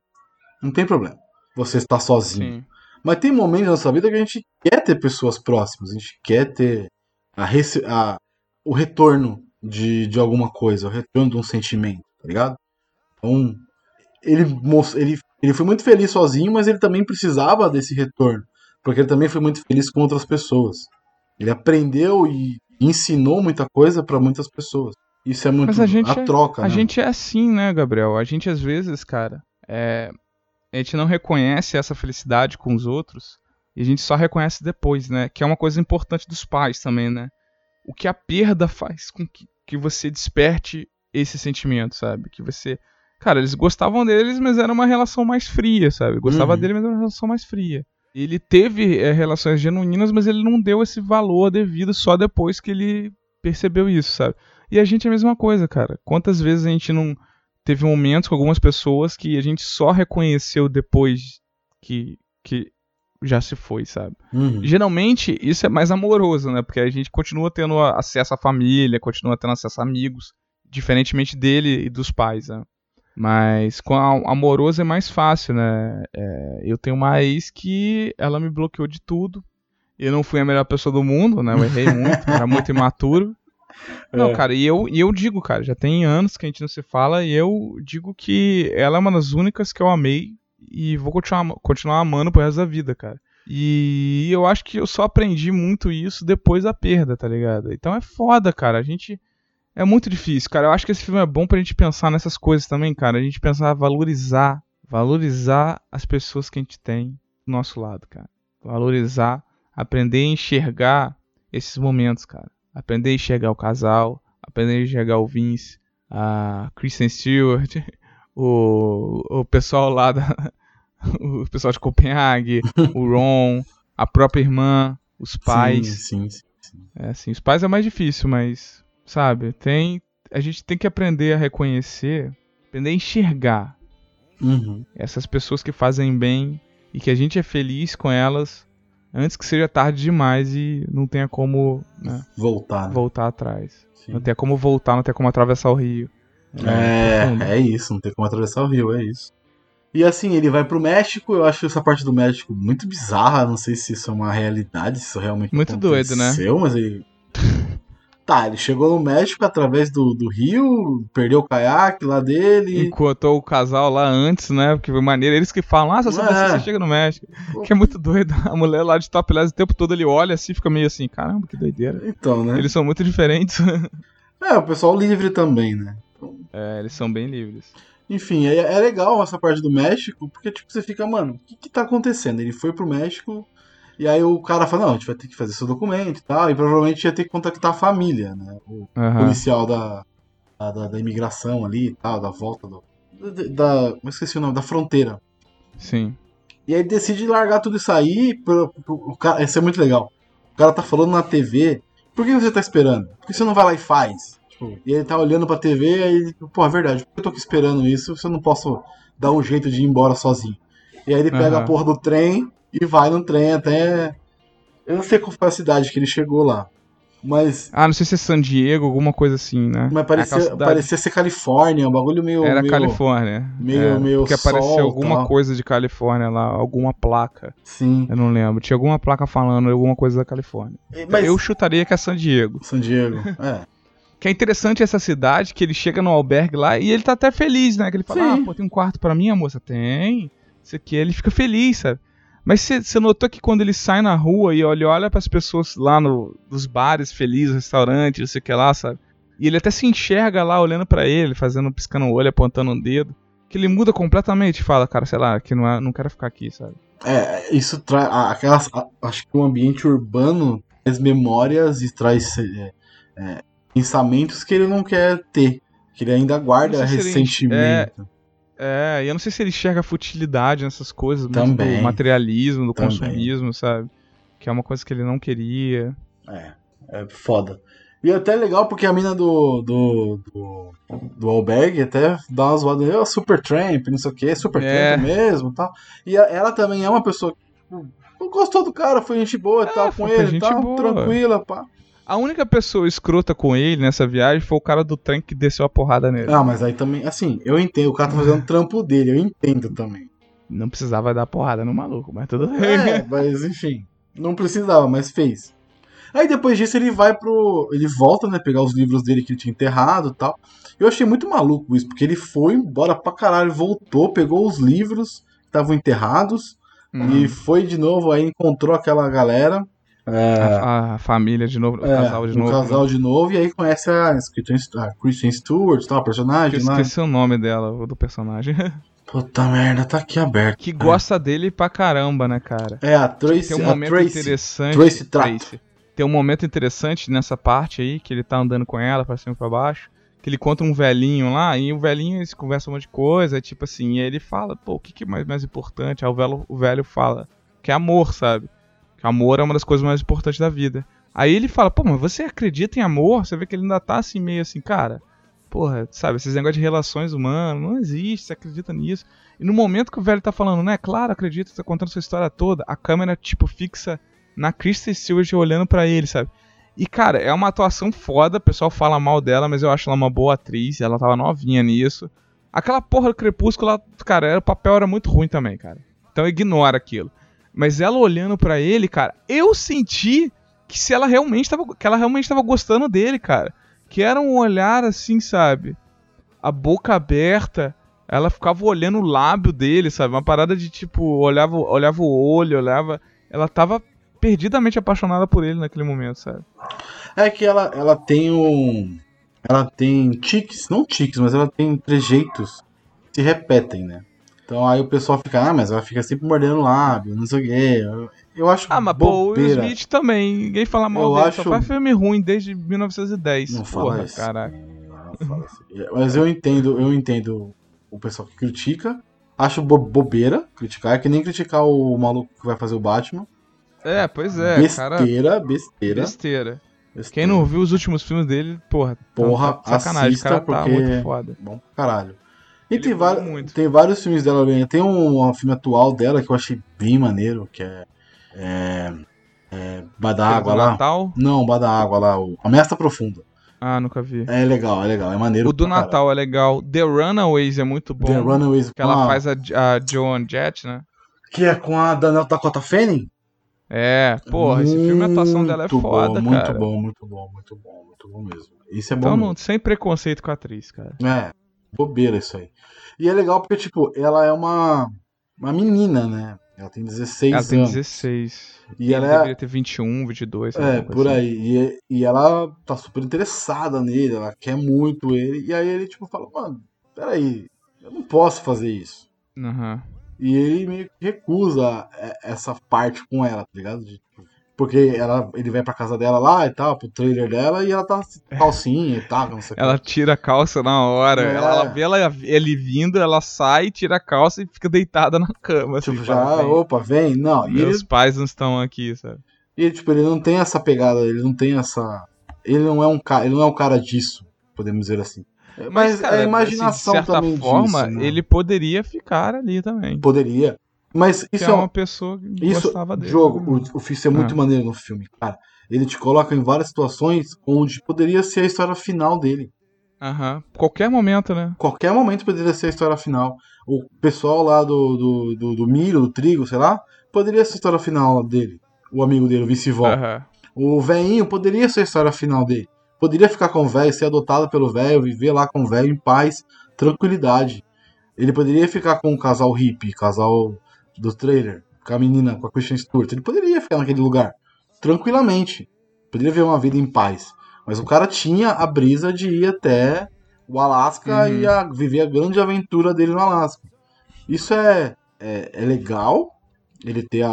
Não tem problema. Você está sozinho. Sim. Mas tem momentos na nossa vida que a gente quer ter pessoas próximas, a gente quer ter a a- o retorno de, de alguma coisa, o retorno de um sentimento, tá ligado? Então, ele, ele, ele foi muito feliz sozinho, mas ele também precisava desse retorno, porque ele também foi muito feliz com outras pessoas. Ele aprendeu e ensinou muita coisa pra muitas pessoas. Isso é muito Mas a gente é- troca, A né? gente é assim, né, Gabriel? A gente às vezes, cara, é... a gente não reconhece essa felicidade com os outros e a gente só reconhece depois, né? Que é uma coisa importante dos pais também, né? O que a perda faz com que, que você desperte esse sentimento, sabe? Que você. Cara, eles gostavam deles, mas era uma relação mais fria, sabe? Gostava Uhum. dele, mas era uma relação mais fria. Ele teve é, relações genuínas, mas ele não deu esse valor devido só depois que ele percebeu isso, sabe? E a gente é a mesma coisa, cara. Quantas vezes a gente não teve momentos com algumas pessoas que a gente só reconheceu depois que, que já se foi, sabe? Uhum. Geralmente isso é mais amoroso, né? Porque a gente continua tendo acesso à família, continua tendo acesso a amigos, diferentemente dele e dos pais, né? Mas com a amoroso é mais fácil, né? É, eu tenho uma ex que ela me bloqueou de tudo. Eu não fui a melhor pessoa do mundo, né? Eu errei muito, era muito imaturo. Não, É. cara, e eu, e eu digo, cara, já tem anos que a gente não se fala e eu digo que ela é uma das únicas que eu amei e vou continuar, continuar amando pro resto da vida, cara. E eu acho que eu só aprendi muito isso depois da perda, tá ligado? Então é foda, cara. A gente. É muito difícil, cara. Eu acho que esse filme é bom pra gente pensar nessas coisas também, cara. A gente pensar, valorizar. Valorizar as pessoas que a gente tem do nosso lado, cara. Valorizar. Aprender a enxergar esses momentos, cara. Aprender a enxergar o casal. Aprender a enxergar o Vince. A Kristen Stewart. O, o pessoal lá da. O pessoal de Copenhague. o Ron. A própria irmã. Os pais. Sim, sim, sim. É assim, os pais é mais difícil, mas, sabe, tem. A gente tem que aprender a reconhecer, aprender a enxergar Uhum. essas pessoas que fazem bem e que a gente é feliz com elas antes que seja tarde demais e não tenha como né, Voltar. né? voltar atrás. Sim. Não tenha como voltar, não tenha como atravessar o rio. profundo. É, é isso, não tem como atravessar o rio, é isso. E assim, ele vai pro México, eu acho essa parte do México muito bizarra, não sei se isso é uma realidade, se isso realmente Muito doido, né? aconteceu, mas ele... Tá, ele chegou no México através do, do rio, perdeu o caiaque lá dele. Encotou o casal lá antes, né? Porque foi maneiro. Eles que falam, ah, só se É. você, você chega no México. Que é muito doido. A mulher lá de topless o tempo todo ele olha assim, fica meio assim, caramba, que doideira. Então, né? Eles são muito diferentes. É, o pessoal livre também, né? É, eles são bem livres. Enfim, é, é legal essa parte do México, porque tipo, você fica, mano, o que, que tá acontecendo? Ele foi pro México, e aí o cara fala, não, a gente vai ter que fazer seu documento e tal, e provavelmente ia ter que contactar a família, né? O Aham. policial da, da, da- da imigração ali e tal, da volta do. Da, da, eu esqueci o nome, da fronteira. Sim. E aí decide largar tudo isso aí. Pro, pro- o cara, isso é muito legal. O cara tá falando na TV Por que você tá esperando? Por que você não vai lá e faz? Tipo, e ele tá olhando pra TV aí, ele, pô, é verdade, por que eu tô aqui esperando isso se eu não posso dar um jeito de ir embora sozinho? E aí ele pega Aham. a porra do trem e vai no trem até. Eu não sei qual foi a cidade que ele chegou lá. Mas, Ah, não sei se é San Diego, alguma coisa assim, né? mas Aquela parecia, parecia ser Califórnia, um bagulho meio. Era meio, Califórnia. meio- Era, meio Porque apareceu sol, alguma tal. coisa de Califórnia lá, alguma placa. Sim. Eu não lembro. Tinha alguma placa falando alguma coisa da Califórnia. Mas. Eu chutaria que é San Diego. San Diego. É. Que é interessante essa cidade, que ele chega no albergue lá e ele tá até feliz, né? Que ele fala, Sim. ah, pô, tem um quarto pra mim, a moça? Tem. Isso aqui, ele fica feliz, sabe? Mas você notou que quando ele sai na rua e olha, olha pras pessoas lá no, nos bares felizes, restaurantes, não sei o que lá, sabe? E ele até se enxerga lá olhando pra ele, fazendo, piscando o olho, apontando um dedo. Que ele muda completamente, fala, cara, sei lá, que não, é, não quero ficar aqui, sabe? É, isso traz. Aquelas. a- Acho que o ambiente urbano traz memórias e traz é, é, pensamentos que ele não quer ter. Que ele ainda guarda ele- ressentimento. É, e eu não sei se ele enxerga futilidade nessas coisas, Também. do materialismo, do Também. consumismo, sabe? Que é uma coisa que ele não queria. É, é foda. E até legal porque a mina do. do. do, do albergue até dá umas zoadas. Eu, super tramp, não sei o que, super É. tramp mesmo e tal. E a- ela também é uma pessoa que tipo, gostou do cara, foi gente boa e É, tal com ele e tal, boa. tranquila, pá. A única pessoa escrota com ele nessa viagem foi o cara do trem que desceu a porrada nele. Ah, mas aí também, assim, eu entendo, o cara tá fazendo trampo dele, eu entendo também. Não precisava dar porrada no maluco, mas tudo bem. É, mas enfim, não precisava, mas fez. Aí depois disso ele vai pro. Ele volta, né? Pegar os livros dele que ele tinha enterrado e tal. Eu achei muito maluco isso, porque ele foi embora pra caralho, voltou, pegou os livros que estavam enterrados Hum. e foi de novo, aí encontrou aquela galera. É, A, a família de novo, o é, casal de novo. casal né? de novo, e aí conhece a, a Kristen Stewart, tal, a Eu personagem lá. esqueci o nome dela, o do personagem. Puta merda, tá aqui aberto. que gosta dele pra caramba, né, cara? É, a Tracy, Tem um a momento Tracy. interessante. Tracy Trato. Tem um momento interessante nessa parte aí, que ele tá andando com ela pra cima e pra baixo. Que ele conta um velhinho lá, e o velhinho eles conversam um monte de coisa, tipo assim, e aí ele fala, pô, o que, que é mais, mais importante? Aí o velho, o velho fala que é amor, sabe? Que amor é uma das coisas mais importantes da vida. Aí ele fala, pô, mas você acredita em amor? Você vê que ele ainda tá assim, meio assim, cara, porra, sabe, esses negócios de relações humanas, não existe, você acredita nisso. E no momento que o velho tá falando, né, claro, acredito, tá contando sua história toda, a câmera, tipo, fixa na Kristen Stewart olhando pra ele, sabe? E, cara, é uma atuação foda, o pessoal fala mal dela, mas eu acho ela uma boa atriz, ela tava novinha nisso. Aquela porra do Crepúsculo, cara, era- o papel era muito ruim também, cara. Então ignora aquilo. Mas ela olhando pra ele, cara, eu senti que se ela realmente tava, que ela realmente tava gostando dele, cara. Que era um olhar assim, sabe? A boca aberta, ela ficava olhando o lábio dele, sabe? Uma parada de tipo, olhava, olhava o olho, olhava. Ela tava perdidamente apaixonada por ele naquele momento, sabe? É que ela, ela tem um. Ela tem tiques, não tiques, mas ela tem trejeitos que se repetem, né? Então aí o pessoal fica, ah, mas ela fica sempre mordendo o lábio, não sei o quê. Eu, eu acho Ah, mas pô, o Will. Smith também. Ninguém fala mal Eu dele. acho- Só faz filme ruim desde 1910. Não fala Porra, isso. caraca. Não fala isso. Mas eu entendo, eu entendo o pessoal que critica. Acho bo- bobeira criticar, é que nem criticar o maluco que vai fazer o Batman. É, pois é, cara. besteira, besteira, Besteira. besteira. Quem não viu os últimos filmes dele, porra. Porra, tá sacanagem. assista cara tá porque- muito foda. Bom pra caralho. E tem, muito. tem vários filmes dela bem. Tem um, um filme atual dela que eu achei bem maneiro, que é. É. é Bar da Aquele Água lá. Natal? Não, Bar da Água lá, o Ameaça Profunda. Ah, nunca vi. É legal, é legal, é maneiro. O do. Natal é legal. The Runaways é muito bom. The Runaways Que ela a- faz a, a Joan Jett, né? Que é com a Daniel Dakota Fanning? É, porra, esse filme a atuação dela é Muito foda, bom, cara. Muito bom, muito bom, muito bom, muito bom mesmo. Isso é bom. Então, não, sem preconceito com a atriz, cara. É, bobeira isso aí. E é legal porque, tipo, ela é uma, uma menina, né? Ela tem 16 Ela tem anos. 16. E ela deveria é. ter 21, 22. É, por assim. aí. E, e ela tá super interessada nele, ela quer muito ele. E aí ele, tipo, fala, mano, peraí, eu não posso fazer isso. Aham. E ele meio que recusa é, essa parte com ela, tá ligado? De, tipo, porque ela, ele vai pra casa dela lá e tal, pro trailer dela, e ela tá calcinha e tal, não sei que. Ela tira a calça na hora. É. Ela, ela vê ela, ele vindo, ela sai, tira a calça e fica deitada na cama. Tipo, assim, já, fala, "Vem, opa, vem. Não, e Meus ele, pais não estão aqui, sabe? E tipo, ele não tem essa pegada, ele não tem essa. Ele não é um cara, ele não é um cara disso, podemos dizer assim. Mas, cara, é a imaginação assim, de certa também forma, disso, né? ele poderia ficar ali também. poderia. Mas isso é é uma um pessoa que isso gostava dele. jogo, o, o Fist é muito Ah. maneiro no filme, cara. Ele te coloca em várias situações onde poderia ser a história final dele. Aham. Qualquer momento, né? Qualquer momento poderia ser a história final. O pessoal lá do, do, do, do milho, do trigo, sei lá, poderia ser a história final dele. O amigo dele, o vice-vó. O velhinho poderia ser a história final dele. Poderia ficar com o velho, ser adotado pelo velho, viver lá com o velho em paz, tranquilidade. Ele poderia ficar com o casal hippie, casal do trailer, com a menina, com a Christian Stewart. Ele poderia ficar naquele lugar, tranquilamente. Poderia ver uma vida em paz. Mas o cara tinha a brisa de ir até o Alasca Uhum. e a- viver a grande aventura dele no Alasca. Isso é, é, é legal, ele ter a,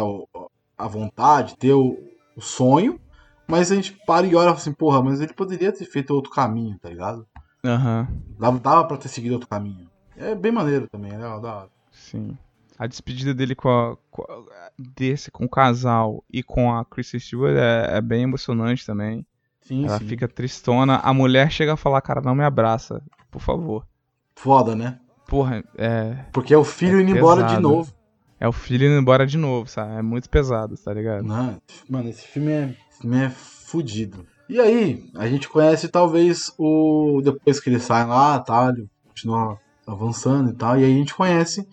a vontade, ter o, o sonho, mas a gente para e olha assim, porra, mas ele poderia ter feito outro caminho, tá ligado? Aham. Dava, dava pra ter seguido outro caminho. É bem maneiro também, é legal, da. Sim. A despedida dele com a, com a- desse com o casal e com a Kristen Stewart é, é bem emocionante também. Sim, Ela sim. fica tristona. A mulher chega a falar, cara, não me abraça, por favor. Foda, né? Porra, é, Porque é o filho É indo embora de pesado. novo. é o filho indo embora de novo, sabe? É muito pesado, tá ligado? Não, mano, esse filme é, esse filme é fudido. E aí, a gente conhece talvez o. Depois que ele sai lá, tá? Ele continua avançando e tal. E aí a gente conhece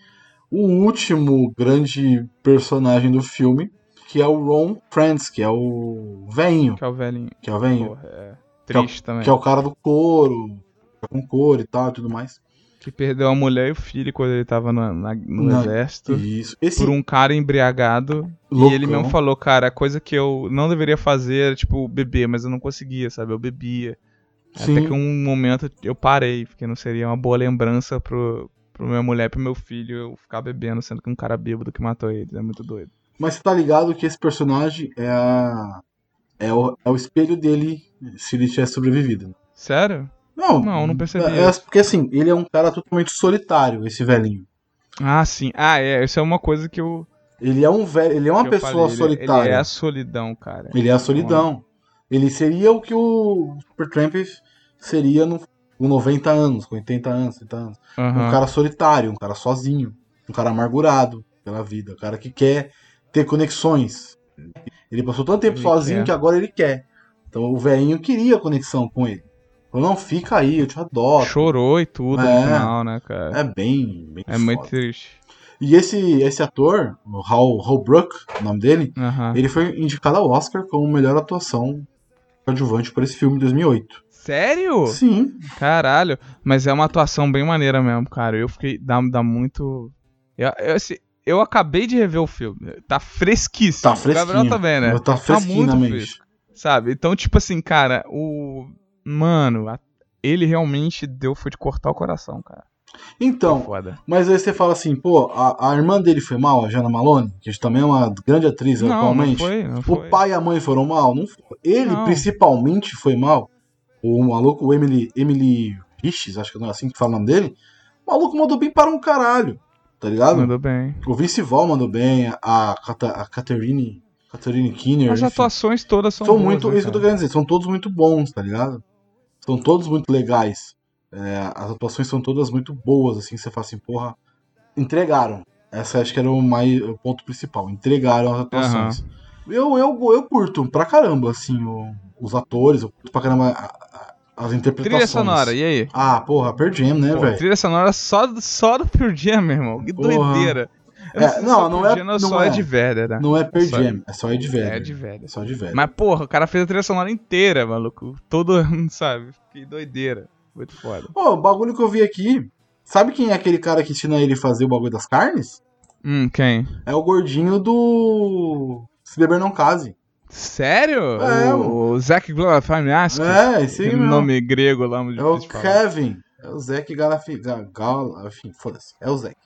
o último grande personagem do filme, que é o Ron Friends, que é o veinho. Que é o velhinho. Que é o. Porra, é triste também. Que é o cara do couro, tá com couro e tal e tudo mais. Que perdeu a mulher e o filho quando ele tava na- na- no Na- exército. Isso. Esse Por um cara embriagado. loucão, E ele mesmo falou, cara, a coisa que eu não deveria fazer era, tipo, beber, mas eu não conseguia, sabe? Eu bebia. Sim. Até que um momento eu parei, porque não seria uma boa lembrança pro, pro minha mulher e pro meu filho eu ficar bebendo, sendo que um cara bêbado que matou eles. É muito doido. Mas você tá ligado que esse personagem é a. É o, é o espelho dele se ele tivesse sobrevivido. né? Sério? Não, Não, não percebi É, é porque assim, ele é um cara totalmente solitário, esse velhinho. Ah, sim. Ah, é. Isso é uma coisa que eu. Ele é um velho, ele é uma pessoa falei. Ele- solitária. Ele é a solidão, cara. Ele é a solidão. Ele seria o que o Supertramp seria no, com 90 anos, com 80 anos, 70 anos. Aham. Um cara solitário, um cara sozinho, um cara amargurado pela vida, um cara que quer ter conexões. Ele passou tanto tempo Ele sozinho quer. que agora ele quer. Então o velhinho queria conexão com ele. Falou, não, fica aí, eu te adoro. Chorou e tudo É. no final, né, cara? É bem, bem É, muito foda. triste. E esse, esse ator, o Hal, Hal Brook, o nome dele, Aham. ele foi indicado ao Oscar como melhor atuação coadjuvante por esse filme em 2008. Sério? Sim, Caralho. Mas é uma atuação bem maneira mesmo, cara. Eu fiquei. Dá, dá muito. Eu, eu, assim, eu acabei de rever o filme. Tá fresquíssimo. tá O fresquinho. Gabriel também, né? Tá fresquinho na muito fresco. Sabe? Então, tipo assim, cara, o. Mano, a- ele realmente deu foi de cortar o coração, cara. Então, mas aí você fala assim, pô, a, a irmã dele foi mal, a Jana Malone, que também é uma grande atriz Não, não atualmente. foi, não O foi. pai e a mãe foram mal? Não foi. Ele Não. principalmente foi mal. O maluco, o Emily, Emily Riches, acho que não é assim que fala o nome dele. O maluco mandou bem para um caralho. Tá ligado? Mandou bem. O vice-vol mandou bem, a, Cata- a Catherine, Catherine Kinner. As enfim. atuações todas são, são boas, muito. né, isso que eu tô querendo dizer, são todos muito bons, tá ligado? São todos muito legais. É, as atuações são todas muito boas, assim, você fala assim, porra, entregaram. Essa acho que era o, mais, o ponto principal, entregaram as atuações. Eu, eu, eu curto pra caramba, assim, o- os atores, eu curto pra caramba as interpretações. Trilha sonora, e aí? Ah, porra, Pearl Jam, né, velho? trilha sonora só, do- só do Pearl Jam, meu irmão. Que Porra. doideira. É, não, só não Pearl é- não só é. é de Vedder, né? Não é Pearl Só- Jam, é só Ed Vedder. É de Vedder. É só de Vedder. Mas, porra, o cara fez a trilha sonora inteira, maluco. Todo, sabe? Que doideira. Muito foda. Pô, o bagulho que eu vi aqui, sabe quem é aquele cara que ensina ele a fazer o bagulho das carnes? Hum, quem? É o gordinho do. Se beber não case. Sério? É, o, o Zac Galifianakis? É, esse aí mesmo. nome grego lá, É o. Kevin. É o Zac Galafi... Ga- Gal... Enfim, foda-se. É o Zac.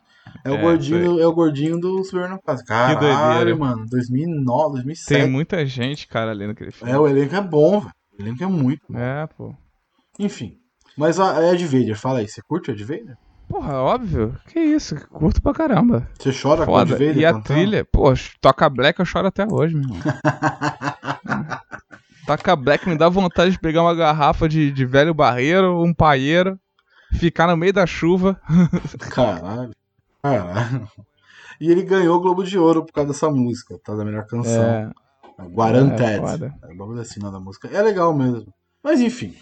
É o, É, gordinho, sei. é o gordinho do não case. Caralho, doideira. mano. 2009, 2007. Tem muita gente, cara, ali naquele filme. É, o elenco é bom, velho. O elenco é muito bom. É, pô. Enfim. Mas a Ed Vader, fala aí. Você curte o Ed Vader? Porra, óbvio. Que isso, curto pra caramba. Você chora com o Foda. Vader E a cantando? trilha, pô, toca Black eu choro até hoje, meu irmão. toca Black me dá vontade de pegar uma garrafa de, de velho barreiro, um paieiro, ficar no meio da chuva. Caralho. Caralho. E ele ganhou o Globo de Ouro por causa dessa música, tá? Da melhor canção. É, Guaranteed. é foda. É o assim, não, da música. É legal mesmo. Mas enfim.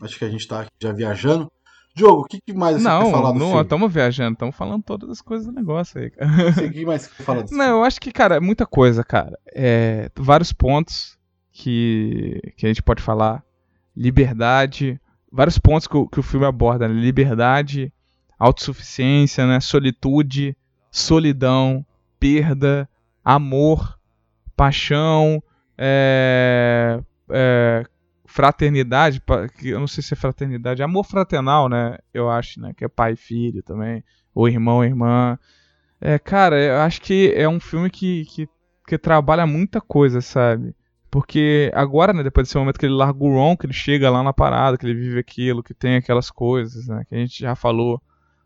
Acho que a gente tá já viajando. Diogo, o que, que mais você quer Não, falar do não, estamos viajando, estamos falando todas as coisas do negócio aí, cara. O que mais você quer falar Não, eu acho que, cara, é muita coisa, cara. É, vários pontos que, que a gente pode falar. Liberdade. Vários pontos que, o- que o filme aborda, né? Liberdade, autossuficiência, né? Solitude, solidão, perda, amor, paixão, é, é, fraternidade, que eu não sei se é fraternidade, amor fraternal, né? Eu acho, né? Que é pai e filho também, ou irmão e irmã. É, cara, eu acho que é um filme que, que, que trabalha muita coisa, sabe? Porque agora, né, depois desse momento que ele larga o Ron, que ele chega lá na parada, que ele vive aquilo, que tem aquelas coisas, né, que a gente já falou,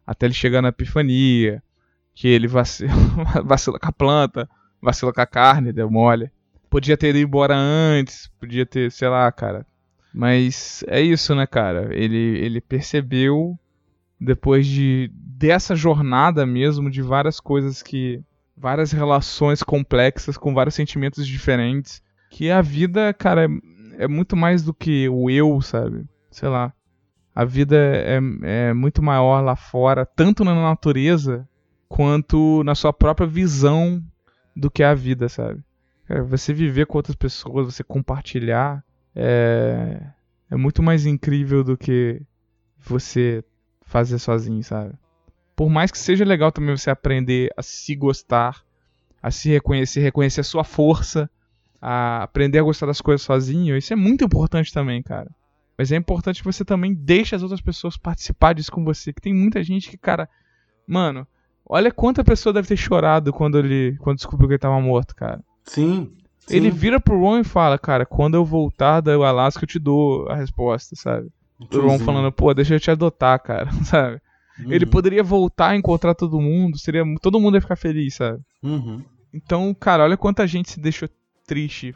até ele chegar na epifania, que ele vacila, vacila com a planta, vacila com a carne, deu mole. Podia ter ido embora antes, podia ter, sei lá, cara. Mas é isso, né, cara? Ele, ele percebeu depois de dessa jornada mesmo de várias coisas que várias relações complexas com vários sentimentos diferentes que a vida cara é, é muito mais do que o eu sabe? Sei lá. A vida é, é muito maior lá fora tanto na natureza quanto na sua própria visão do que é a vida sabe? Cara, você viver com outras pessoas você compartilhar é, é muito mais incrível do que você fazer sozinho, sabe? Por mais que seja legal também você aprender a se gostar, a se reconhecer, reconhecer a sua força, a aprender a gostar das coisas sozinho, isso é muito importante também, cara. Mas é importante que você também deixe as outras pessoas participar disso com você, que tem muita gente que, cara, mano, olha quanta pessoa deve ter chorado quando ele quando descobriu que ele tava morto, cara. Sim. Sim. Ele vira pro Ron e fala, cara, quando eu voltar da Alaska eu te dou a resposta, sabe? O Ron falando, pô, deixa eu te adotar, cara, sabe? Uhum. Ele poderia voltar a encontrar todo mundo, seria todo mundo ia ficar feliz, sabe? Uhum. Então, cara, olha quanta gente se deixou triste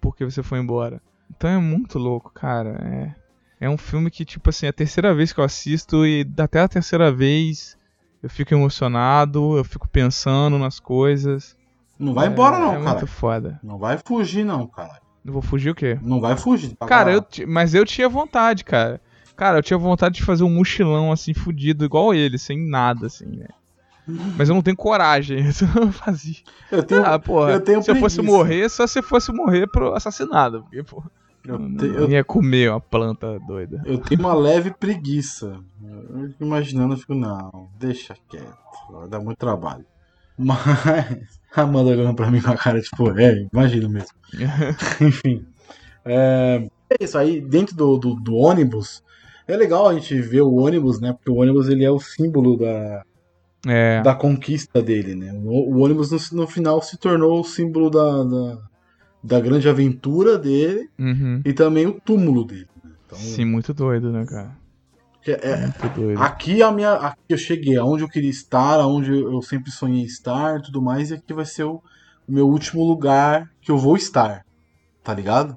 porque você foi embora. Então é muito louco, cara. É, é um filme que, tipo assim, é a terceira vez que eu assisto e até a terceira vez eu fico emocionado, eu fico pensando nas coisas. Não vai embora, é, não, É cara. muito foda. Não vai fugir, não, cara. Eu vou fugir o quê? Não vai fugir. Tá Cara, eu, mas eu tinha vontade, cara. Cara, eu tinha vontade de fazer um mochilão assim, fudido, igual ele, sem nada, assim, né? Mas eu não tenho coragem, isso eu não fazia. Eu tenho, ah, porra, eu tenho se eu fosse preguiça. morrer, só se eu fosse morrer pro assassinado, porque, porra, eu, não, te- não eu- ia comer uma planta doida. eu tenho uma leve preguiça. Eu fico imaginando, eu fico, não, deixa quieto. Vai dar muito trabalho. Mas. A Amanda olhando pra mim com a cara, tipo, é, imagino mesmo. Enfim. É, é isso aí, dentro do, do, do ônibus. É legal a gente ver o ônibus, né? Porque o ônibus ele é o símbolo da, É, da conquista dele, né? O, o ônibus no, no final se tornou o símbolo da, da, da grande aventura dele uhum. e também o túmulo dele. né? Então, Sim, muito doido, né, cara? Que é- aqui a minha, aqui eu cheguei, aonde eu queria estar, aonde eu sempre sonhei estar, e tudo mais, e aqui vai ser o, o meu último lugar que eu vou estar, tá ligado?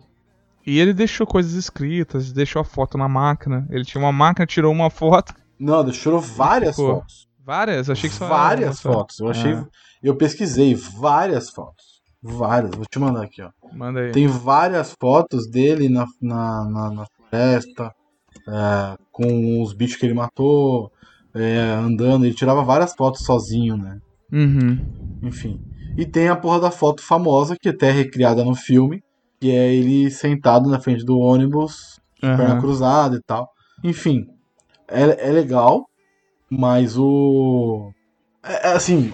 E ele deixou coisas escritas, deixou a foto na máquina. Ele tinha uma máquina, tirou uma foto. Não, deixou várias Ficou. fotos, Várias, achei que só várias fotos. Eu achei, Ah. eu pesquisei várias fotos, várias. Vou te mandar aqui, ó. Manda aí. Tem várias fotos dele na, na, na, na floresta, é, com os bichos que ele matou, é, andando. Ele tirava várias fotos sozinho, né? Uhum. Enfim. E tem a porra da foto famosa, que até é recriada no filme, que é ele sentado na frente do ônibus, perna Aham. cruzada e tal. Enfim, é, é legal, mas o. É, é assim.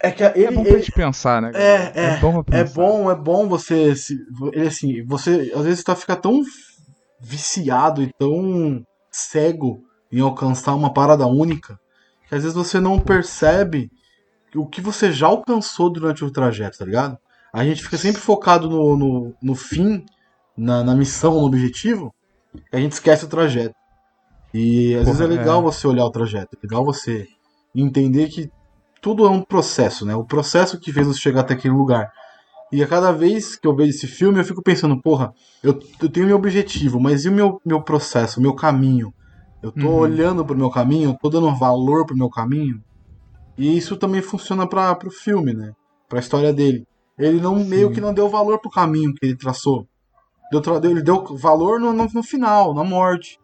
É que ele, É bom pra ele- gente pensar, né? É, galera? é, bom é bom, é bom você. Se, ele assim, você às vezes tá fica tão viciado e tão cego em alcançar uma parada única que às vezes você não percebe o que você já alcançou durante o trajeto, tá ligado? A gente fica sempre focado no, no, no fim, na, na missão, no objetivo, e a gente esquece o trajeto. E às Porra, vezes é legal é. você olhar o trajeto, é legal você entender que tudo é um processo, né? O processo que fez você chegar até aquele lugar. E a cada vez que eu vejo esse filme, eu fico pensando, porra, eu, eu tenho meu objetivo, mas e o meu, meu processo, o meu caminho? Eu tô Uhum. olhando pro meu caminho, eu tô dando valor pro meu caminho. E isso também funciona para pro filme, né? Pra história dele. Ele não meio Sim. que não deu valor pro caminho que ele traçou. Deu ele deu valor no, no, no final, na morte.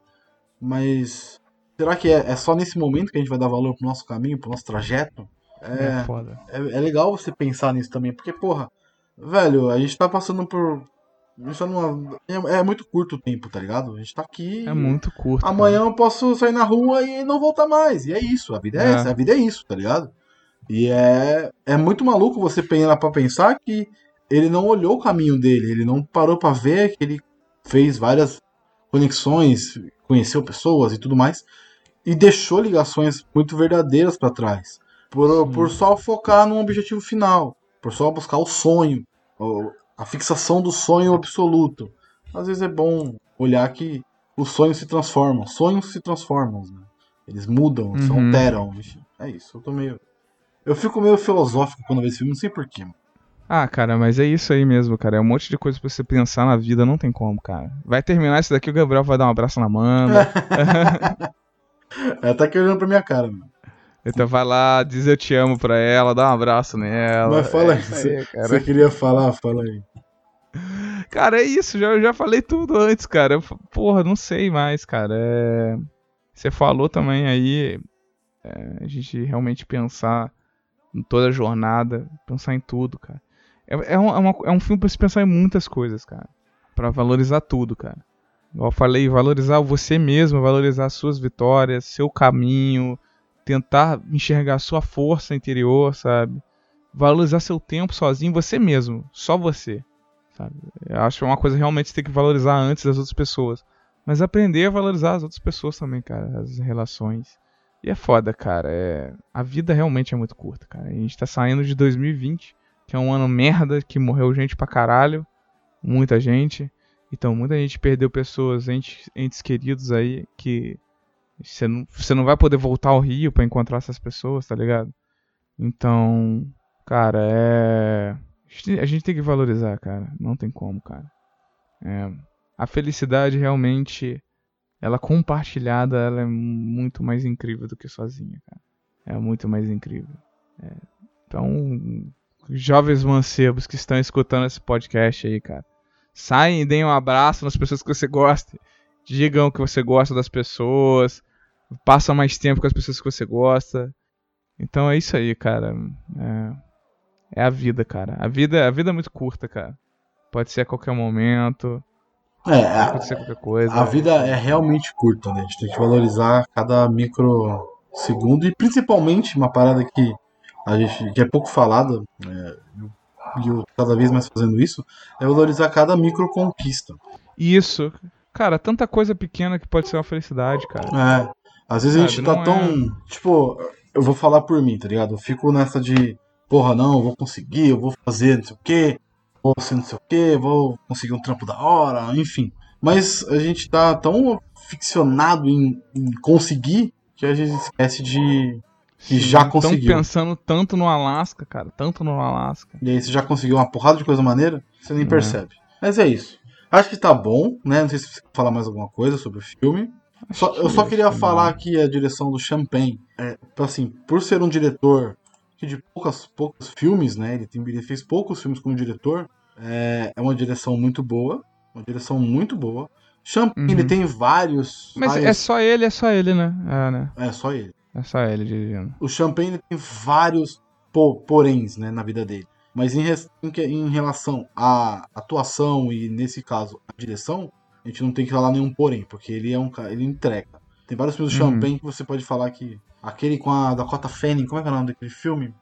Mas será que é, é só nesse momento que a gente vai dar valor pro nosso caminho, pro nosso trajeto? É, É, foda. é, é legal você pensar nisso também, porque, porra, velho, a gente tá passando por. a gente tá numa- é, é muito curto o tempo, tá ligado? A gente tá aqui. É muito curto. cara. Amanhã eu posso sair na rua e não voltar mais. E é isso, a vida é, É. essa, a vida é isso, tá ligado? E é, é muito maluco você pegar pra pensar que ele não olhou o caminho dele, ele não parou pra ver que ele fez várias conexões, conheceu pessoas e tudo mais, e deixou ligações muito verdadeiras pra trás. Por, Sim. por só focar num objetivo final, só buscar o sonho, a fixação do sonho absoluto. Às vezes é bom olhar que os sonhos se transformam, sonhos se transformam, né? Eles mudam, se Uhum. alteram. enfim. É isso, eu tô meio. Eu fico meio filosófico quando vejo esse filme, não sei porquê. Ah, cara, mas é isso aí mesmo, cara. É um monte de coisa pra você pensar na vida, não tem como, cara. Vai terminar isso daqui, o Gabriel vai dar um abraço na Amanda. É, tá aqui olhando pra minha cara, mano. Então vai lá, diz eu te amo pra ela, dá um abraço nela. Mas fala é aí, você, aí, cara. você queria falar, fala aí. Cara, é isso, já, eu já falei tudo antes, cara. Eu, porra, não sei mais, cara. É... Você falou também aí, é, a gente realmente pensar em toda a jornada, pensar em tudo, cara. É, é, um, é, uma- é um filme pra se pensar em muitas coisas, cara. Pra valorizar tudo, cara. Igual eu falei, valorizar você mesmo, valorizar suas vitórias, seu caminho, tentar enxergar sua força interior, sabe? Valorizar seu tempo sozinho, você mesmo, só você. Sabe? Eu acho que é uma coisa realmente que você que valorizar antes das outras pessoas. Mas aprender a valorizar as outras pessoas também, cara, as relações. E é foda, cara. É... A vida realmente é muito curta, cara. A gente tá saindo de 2020, que é um ano merda, que morreu gente pra caralho. Muita gente. Então, muita gente perdeu pessoas, entes, entes queridos aí, que você não, você não vai poder voltar ao Rio pra encontrar essas pessoas, tá ligado? Então, cara, é. A gente- A gente tem que valorizar, cara. Não tem como, cara. É, A felicidade realmente, ela compartilhada, ela é muito mais incrível do que sozinha, cara. É muito mais incrível. É, Então, jovens mancebos que estão escutando esse podcast aí, cara. Saem e deem um abraço nas pessoas que você gosta. Digam que você gosta das pessoas. Passa mais tempo com as pessoas que você gosta. Então é isso aí, cara. É, é a vida, cara. A vida, a vida é muito curta, cara. Pode ser a qualquer momento. É, Pode a, acontecer qualquer coisa. a vida é realmente curta, né? A gente tem que valorizar cada microsegundo e principalmente uma parada que a gente que é pouco falada, né? e eu cada vez mais fazendo isso, é valorizar cada micro conquista. Isso. Cara, tanta coisa pequena que pode ser uma felicidade, cara. É, às vezes a gente Sabe, tá tão. Tipo, eu vou falar por mim, tá ligado? Eu fico nessa de, porra, não, eu vou conseguir, eu vou fazer não sei o quê, vou ser não sei o quê, vou conseguir um trampo da hora, enfim. Mas a gente tá tão ficcionado em, em conseguir que a gente esquece de. que já conseguiu. Estão pensando tanto no Alasca, cara. Tanto no Alasca. E aí você já conseguiu uma porrada de coisa maneira, você nem Uhum. percebe. Mas é isso. Acho que tá bom, né? Não sei se você quer falar mais alguma coisa sobre o filme. Só- eu só queria Sim. falar aqui a direção do Champagne. É, assim, por ser um diretor que de poucas, poucos filmes, né? Ele, tem, ele fez poucos filmes como diretor. É, é uma direção muito boa. Uma direção muito boa. Champagne, Uhum. ele tem vários. Mas vários- é só ele, é só ele, né? É, né? é só ele. É só ele dirigindo. O Champagne tem vários po poréns né, na vida dele. Mas em, em relação à atuação e, nesse caso, à direção, a gente não tem que falar nenhum porém, porque ele é um cara, ele entrega. Tem vários filmes do Uhum. Champagne que você pode falar que. Aquele com a Dakota Fanning, como é que é o nome daquele filme?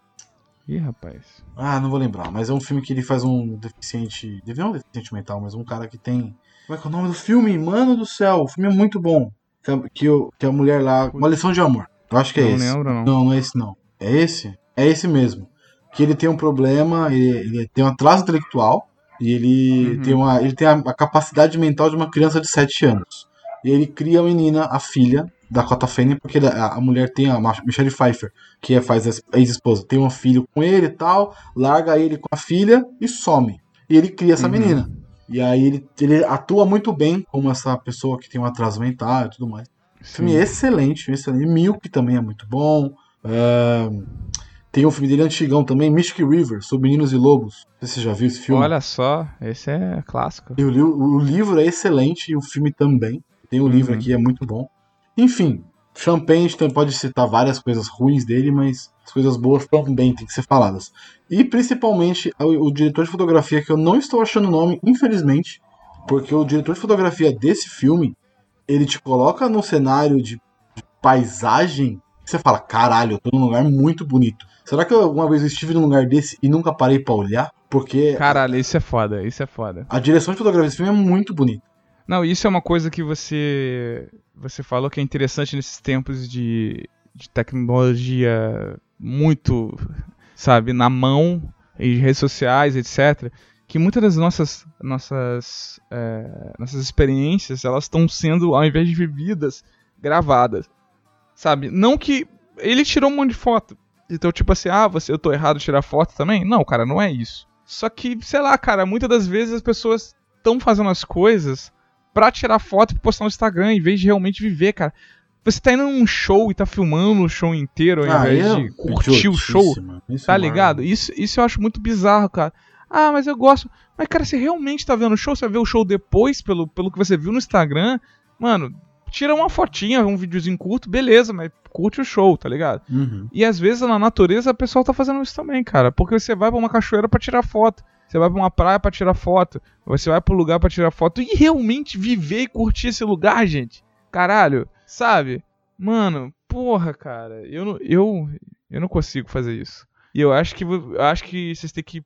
Ih, rapaz. Ah, não vou lembrar, mas é um filme que ele faz um deficiente. Não um deficiente mental, mas um cara que tem. Como é que é o nome do filme? Mano do céu, o filme é muito bom. Que a, que, que a mulher lá. Uma lição de amor. Eu acho que é não esse. lembro, não. Não, não é esse não. É esse? É esse mesmo. Que ele tem um problema, ele, ele tem um atraso intelectual e ele Uhum. tem, uma, ele tem a, a capacidade mental de uma criança de 7 anos. E ele cria a menina, a filha, Dakota Fanning, porque a, a mulher tem a Michelle Pfeiffer, que é, faz a ex-esposa, tem um filho com ele e tal, larga ele com a filha e some. E ele cria essa uhum. menina. E aí ele, ele atua muito bem como essa pessoa que tem um atraso mental e tudo mais. Sim. Filme excelente, excelente. Milk também é muito bom. É... Tem um filme dele antigão também, Mystic River, sobre meninos e lobos. Não sei se você já viu esse filme. Olha só, esse é clássico. E o, o, livro é excelente e o filme também. Tem um uhum. livro aqui, é muito bom. Enfim, Champagne, a gente pode citar várias coisas ruins dele, mas as coisas boas também têm que ser faladas. E principalmente o, o diretor de fotografia, que eu não estou achando o nome, infelizmente, porque o diretor de fotografia desse filme, ele te coloca num cenário de, de paisagem você fala, caralho, eu tô num lugar muito bonito. Será que eu, alguma vez eu estive num lugar desse e nunca parei para olhar? Porque. Caralho, isso é foda, isso é foda. A direção de fotografia desse filme é muito bonita. Não, isso é uma coisa que você. Você falou que é interessante nesses tempos de, de tecnologia muito, sabe, na mão, em redes sociais, etc. Que muitas das nossas, nossas, é, nossas experiências elas estão sendo, ao invés de vividas, gravadas. Sabe? Não que. Ele tirou um monte de foto. Então, tipo assim, ah, você, eu tô errado tirar foto também? Não, cara, não é isso. Só que, sei lá, cara, muitas das vezes as pessoas estão fazendo as coisas pra tirar foto e postar no Instagram, em vez de realmente viver, cara. Você tá indo num show e tá filmando o show inteiro ao ah, invés é de curtir o show. Isso tá é ligado? Isso, isso eu acho muito bizarro, cara. Ah, mas eu gosto. Mas, cara, você realmente tá vendo o show? Você vai ver o show depois, pelo, pelo que você viu no Instagram? Mano, tira uma fotinha, um videozinho curto, beleza, mas curte o show, tá ligado? Uhum. E às vezes na natureza o pessoal tá fazendo isso também, cara. Porque você vai pra uma cachoeira para tirar foto. Você vai pra uma praia para tirar foto. Você vai pro lugar para tirar foto. E realmente viver e curtir esse lugar, gente. Caralho, sabe? Mano, porra, cara. Eu não, eu, eu não consigo fazer isso. E eu acho que, eu acho que vocês têm que,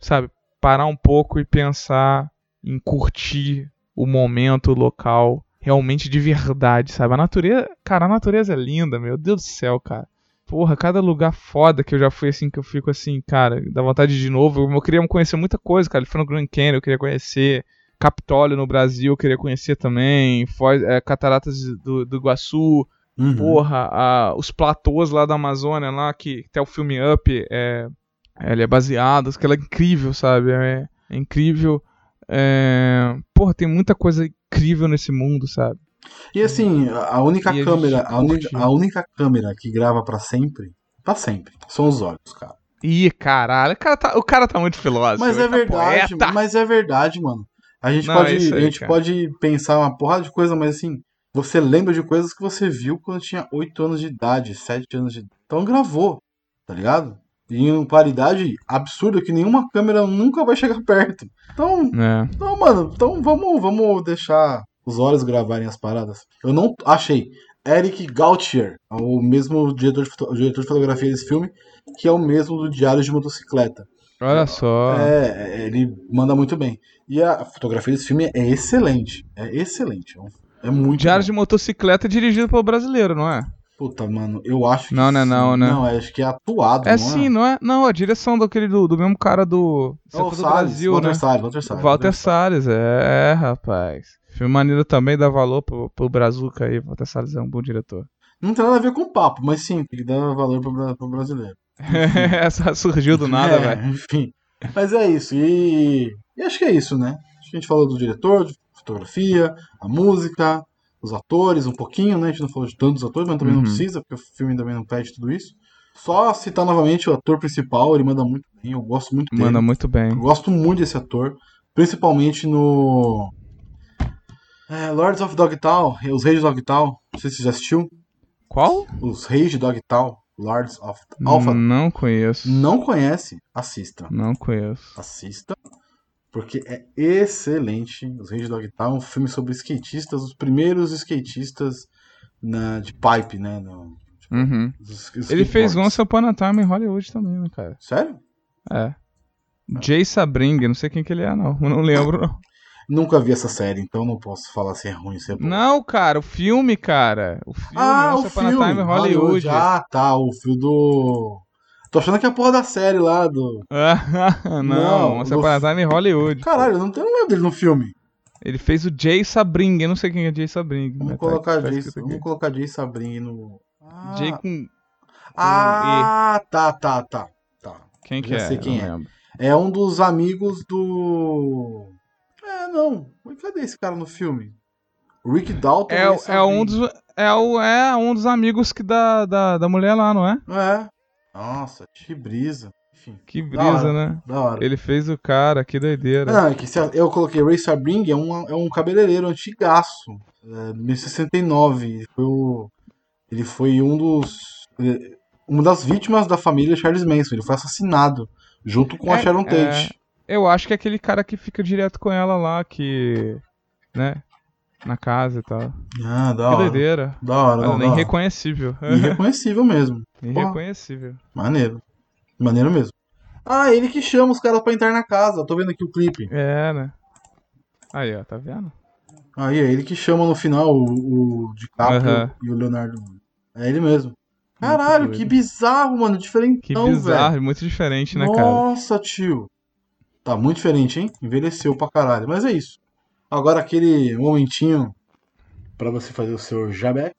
sabe, parar um pouco e pensar em curtir o momento, o local realmente de verdade, sabe? A natureza, cara, a natureza é linda, meu Deus do céu, cara. Porra, cada lugar foda que eu já fui assim, que eu fico assim, cara, dá vontade de novo. Eu queria conhecer muita coisa, cara. Ele foi no Grand Canyon, eu queria conhecer. Capitólio no Brasil, eu queria conhecer também. Foz, é, Cataratas do, do Iguaçu. Uhum. Porra, a, os platôs lá da Amazônia, lá, que até o filme Up é, ele é baseado, que ela é incrível, sabe? É, é incrível. É... Porra, tem muita coisa incrível nesse mundo, sabe? E assim, a única e câmera, a, única, a única câmera que grava para sempre, para sempre, são os olhos, cara. Ih, caralho, o cara tá, o cara tá muito filósofo. Mas é tá verdade, poeta. mas é verdade, mano. A gente Não, pode, é aí, a gente pode pensar uma porrada de coisa, mas assim, você lembra de coisas que você viu quando tinha 8 anos de idade, 7 anos de idade. Então gravou, tá ligado? E em qualidade absurda que nenhuma câmera nunca vai chegar perto. Então, é. então mano, então vamos, vamos deixar os olhos gravarem as paradas. Eu não achei. Eric Gautier, o mesmo diretor de, diretor de fotografia desse filme, que é o mesmo do Diário de Motocicleta. Olha só. É, ele manda muito bem. E a fotografia desse filme é excelente. É excelente. É muito Diário bom. de Motocicleta é dirigido pelo brasileiro, não é? Puta, mano, eu acho que. Não, não é não, né? Não, acho que é atuado. É não sim, é? não é? Não, a direção daquele do, do mesmo cara do. Oh, do Salles, Brasil, Walter né? Salles, Walter Salles. Walter Salles, é, rapaz. Filme maneiro também dá valor pro, pro Brazuca aí. Walter Salles é um bom diretor. Não tem nada a ver com o papo, mas sim, que dar valor pro, pro brasileiro. Essa surgiu do nada, é, velho. Enfim. Mas é isso. E... e acho que é isso, né? Acho que a gente falou do diretor, de fotografia, a música, os atores um pouquinho, né? A gente não falou de tantos atores, mas também uhum. não precisa, porque o filme também não pede tudo isso. Só citar novamente o ator principal, ele manda muito bem, eu gosto muito dele. Manda muito bem. Eu gosto muito desse ator, principalmente no é, Lords of Dogtown, Os Reis de Dogtown, não sei se você já assistiu. Qual? Os Reis de Dogtown, Lords of Alpha. Não conheço. Não conhece? Assista. Não conheço. Assista porque é excelente. Os Reis de Dogtown, um filme sobre skatistas, os primeiros skatistas na, de pipe, né? No, tipo, uhum. Ele fez Once Upon a Time em Hollywood também, né, cara? Sério? É. Jay Sabring, não sei quem que ele é, não. Eu não lembro, não. Nunca vi essa série, então não posso falar se é ruim, se é bom. Não, cara, o filme, cara. O filme ah, Once o Upon filme. a Time Hollywood. Hollywood. Ah, tá, o filme do... Tô achando que é a porra da série lá do. não, não você do... Time em Hollywood. Caralho, não tem um lembro dele no filme. Ele fez o Jay Sabring, eu não sei quem é Jay Sabring. Vamos mas tá- colocar tá Jay, aqui. vamos colocar Jay Sabrin no. Ah, Jay com. ah tá, tá, tá. tá. Quem que é? sei quem Eu é. não lembro. É um dos amigos do. É, não. Cadê esse cara no filme? Rick Dalton. É, é um dos. É, o, é um dos amigos que da, da, da mulher lá, não é? É. Nossa, que brisa. Enfim, Que brisa, hora. né? da hora. Ele fez o cara, que doideira. Não, é que se eu coloquei Ray Sabring, é um, é um cabeleireiro antigaço. É, 1969. Ele foi, o, ele foi um dos. ele- Uma das vítimas da família Charles Manson. Ele foi assassinado junto com a É, Sharon é. Tate. Eu acho que é aquele cara que fica direto com ela lá, que. né? Na casa e tal. Ah, da que hora. doideira. Da hora, Ela não, nem da hora. reconhecível. Irreconhecível mesmo. Irreconhecível. Maneiro. Maneiro mesmo. Ah, ele que chama os caras pra entrar na casa. Tô vendo aqui o clipe. É, né? Aí, ó, tá vendo? Aí, é ele que chama no final o, o DiCaprio e o Leonardo. É ele mesmo. Caralho, que bizarro, mano. Diferentão, Que velho. bizarro, muito diferente, né, cara? Nossa, tio. Tá muito diferente, hein? Envelheceu pra caralho. Mas é isso. Agora aquele momentinho pra você fazer o seu jabex.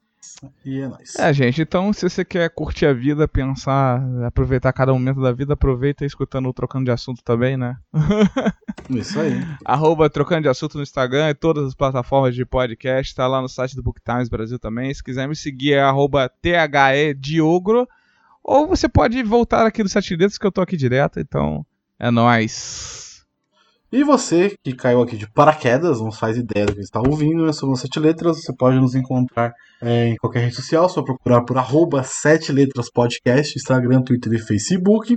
E é nóis. É, gente, então se você quer curtir a vida, pensar, aproveitar cada momento da vida, aproveita escutando o Trocando de Assunto também, né? Isso aí. Arroba Trocando de Assunto no Instagram e todas as plataformas de podcast, tá lá no site do Book Times Brasil também. Se quiser me seguir é arroba THEDiogro, ou você pode voltar aqui do Sete Letras que eu tô aqui direto, então é nóis. E você que caiu aqui de paraquedas, não faz ideia do que está ouvindo, né? Somos Sete Letras, você pode nos encontrar é, em qualquer rede social, só procurar por arroba Sete Letras Podcast, Instagram, Twitter e Facebook.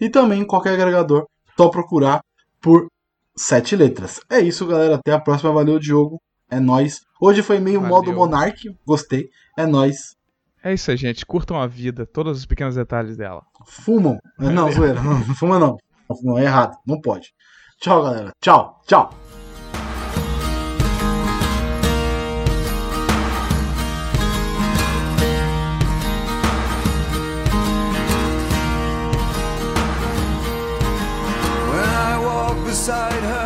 E também em qualquer agregador, só procurar por Sete Letras. É isso, galera. Até a próxima. Valeu, Diogo. É nóis. Hoje foi meio Valeu. modo Monark, gostei. É nóis. É isso aí, gente. Curtam a vida, todos os pequenos detalhes dela. Fumam. Não, zoeira. Não, não fuma não. Não, é errado. Não pode. Ciao galera, ciao, ciao. beside her